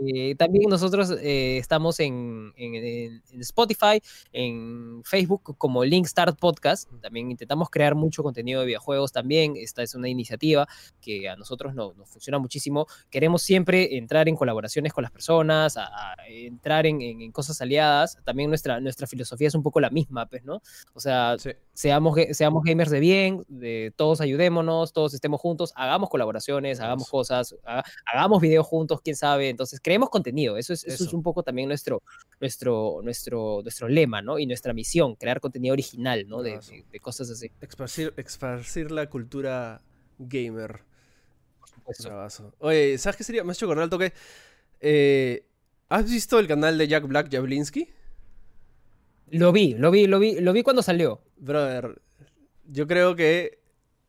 Eh, también nosotros eh, estamos en, en, Spotify, en Facebook como Link Start Podcast. También intentamos crear mucho contenido de videojuegos también. Esta es una iniciativa que a nosotros nos, funciona muchísimo. Queremos siempre entrar en colaboraciones con las personas, a, entrar en, en, cosas aliadas. También nuestra, nuestra filosofía es un poco la misma, pues, ¿no? O sea, seamos, seamos gamers de bien, de, todos ayudémonos, todos estemos juntos, hagamos colaboraciones, hagamos cosas, hagamos videos juntos, quién sabe. Entonces, creemos contenido. Eso es, eso. es un poco también nuestro, nuestro, nuestro, nuestro lema, ¿no? Y nuestra misión, crear contenido original, ¿no? De, de, cosas así. Esparcir, la cultura gamer. Oye, ¿sabes qué sería? Me has hecho con alto que. Eh, ¿Has visto el canal de Jack Black Jablinski? Lo vi, lo vi, lo vi, lo vi cuando salió. Brother, yo creo que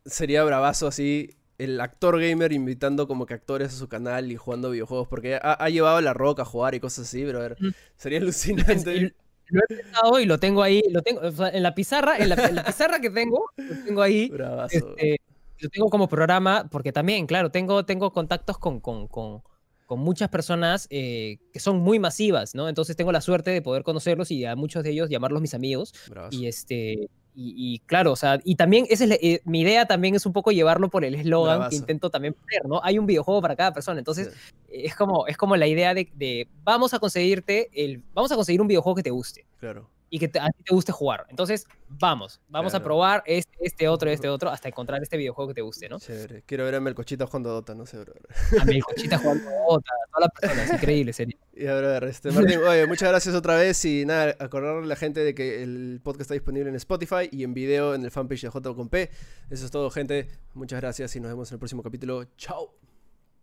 sería bravazo así el actor gamer invitando como que actores a su canal y jugando videojuegos, porque ha, llevado a la roca a jugar y cosas así, brother. Sería alucinante. Lo he pensado y lo tengo ahí, lo tengo en la pizarra, en la, pizarra que tengo, lo tengo ahí. Este, lo tengo como programa, porque también, claro, tengo, tengo contactos con, con, con, con muchas personas eh, que son muy masivas, ¿no? Entonces tengo la suerte de poder conocerlos y a muchos de ellos llamarlos mis amigos. Y este y, claro, o sea, y también esa es eh, mi idea también es un poco llevarlo por el eslogan que intento también poner, ¿no? Hay un videojuego para cada persona, entonces es como es como la idea de, de, vamos a conseguirte el vamos a conseguir un videojuego que te guste. Claro y que a ti te guste jugar. Entonces, vamos, vamos a probar este, este otro, este otro, hasta encontrar este videojuego que te guste, ¿no? Chévere. Quiero ver a Melcochita jugando Dota, no sé, bro. A Melcochita jugando Dota, todas las personas, increíble, sería. Y a ver, este, Martín, oye, muchas gracias otra vez y nada, acordarle a la gente de que el podcast está disponible en Spotify y en video en el fanpage de J con P. Eso es todo, gente. Muchas gracias y nos vemos en el próximo capítulo. Chao.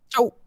Chao.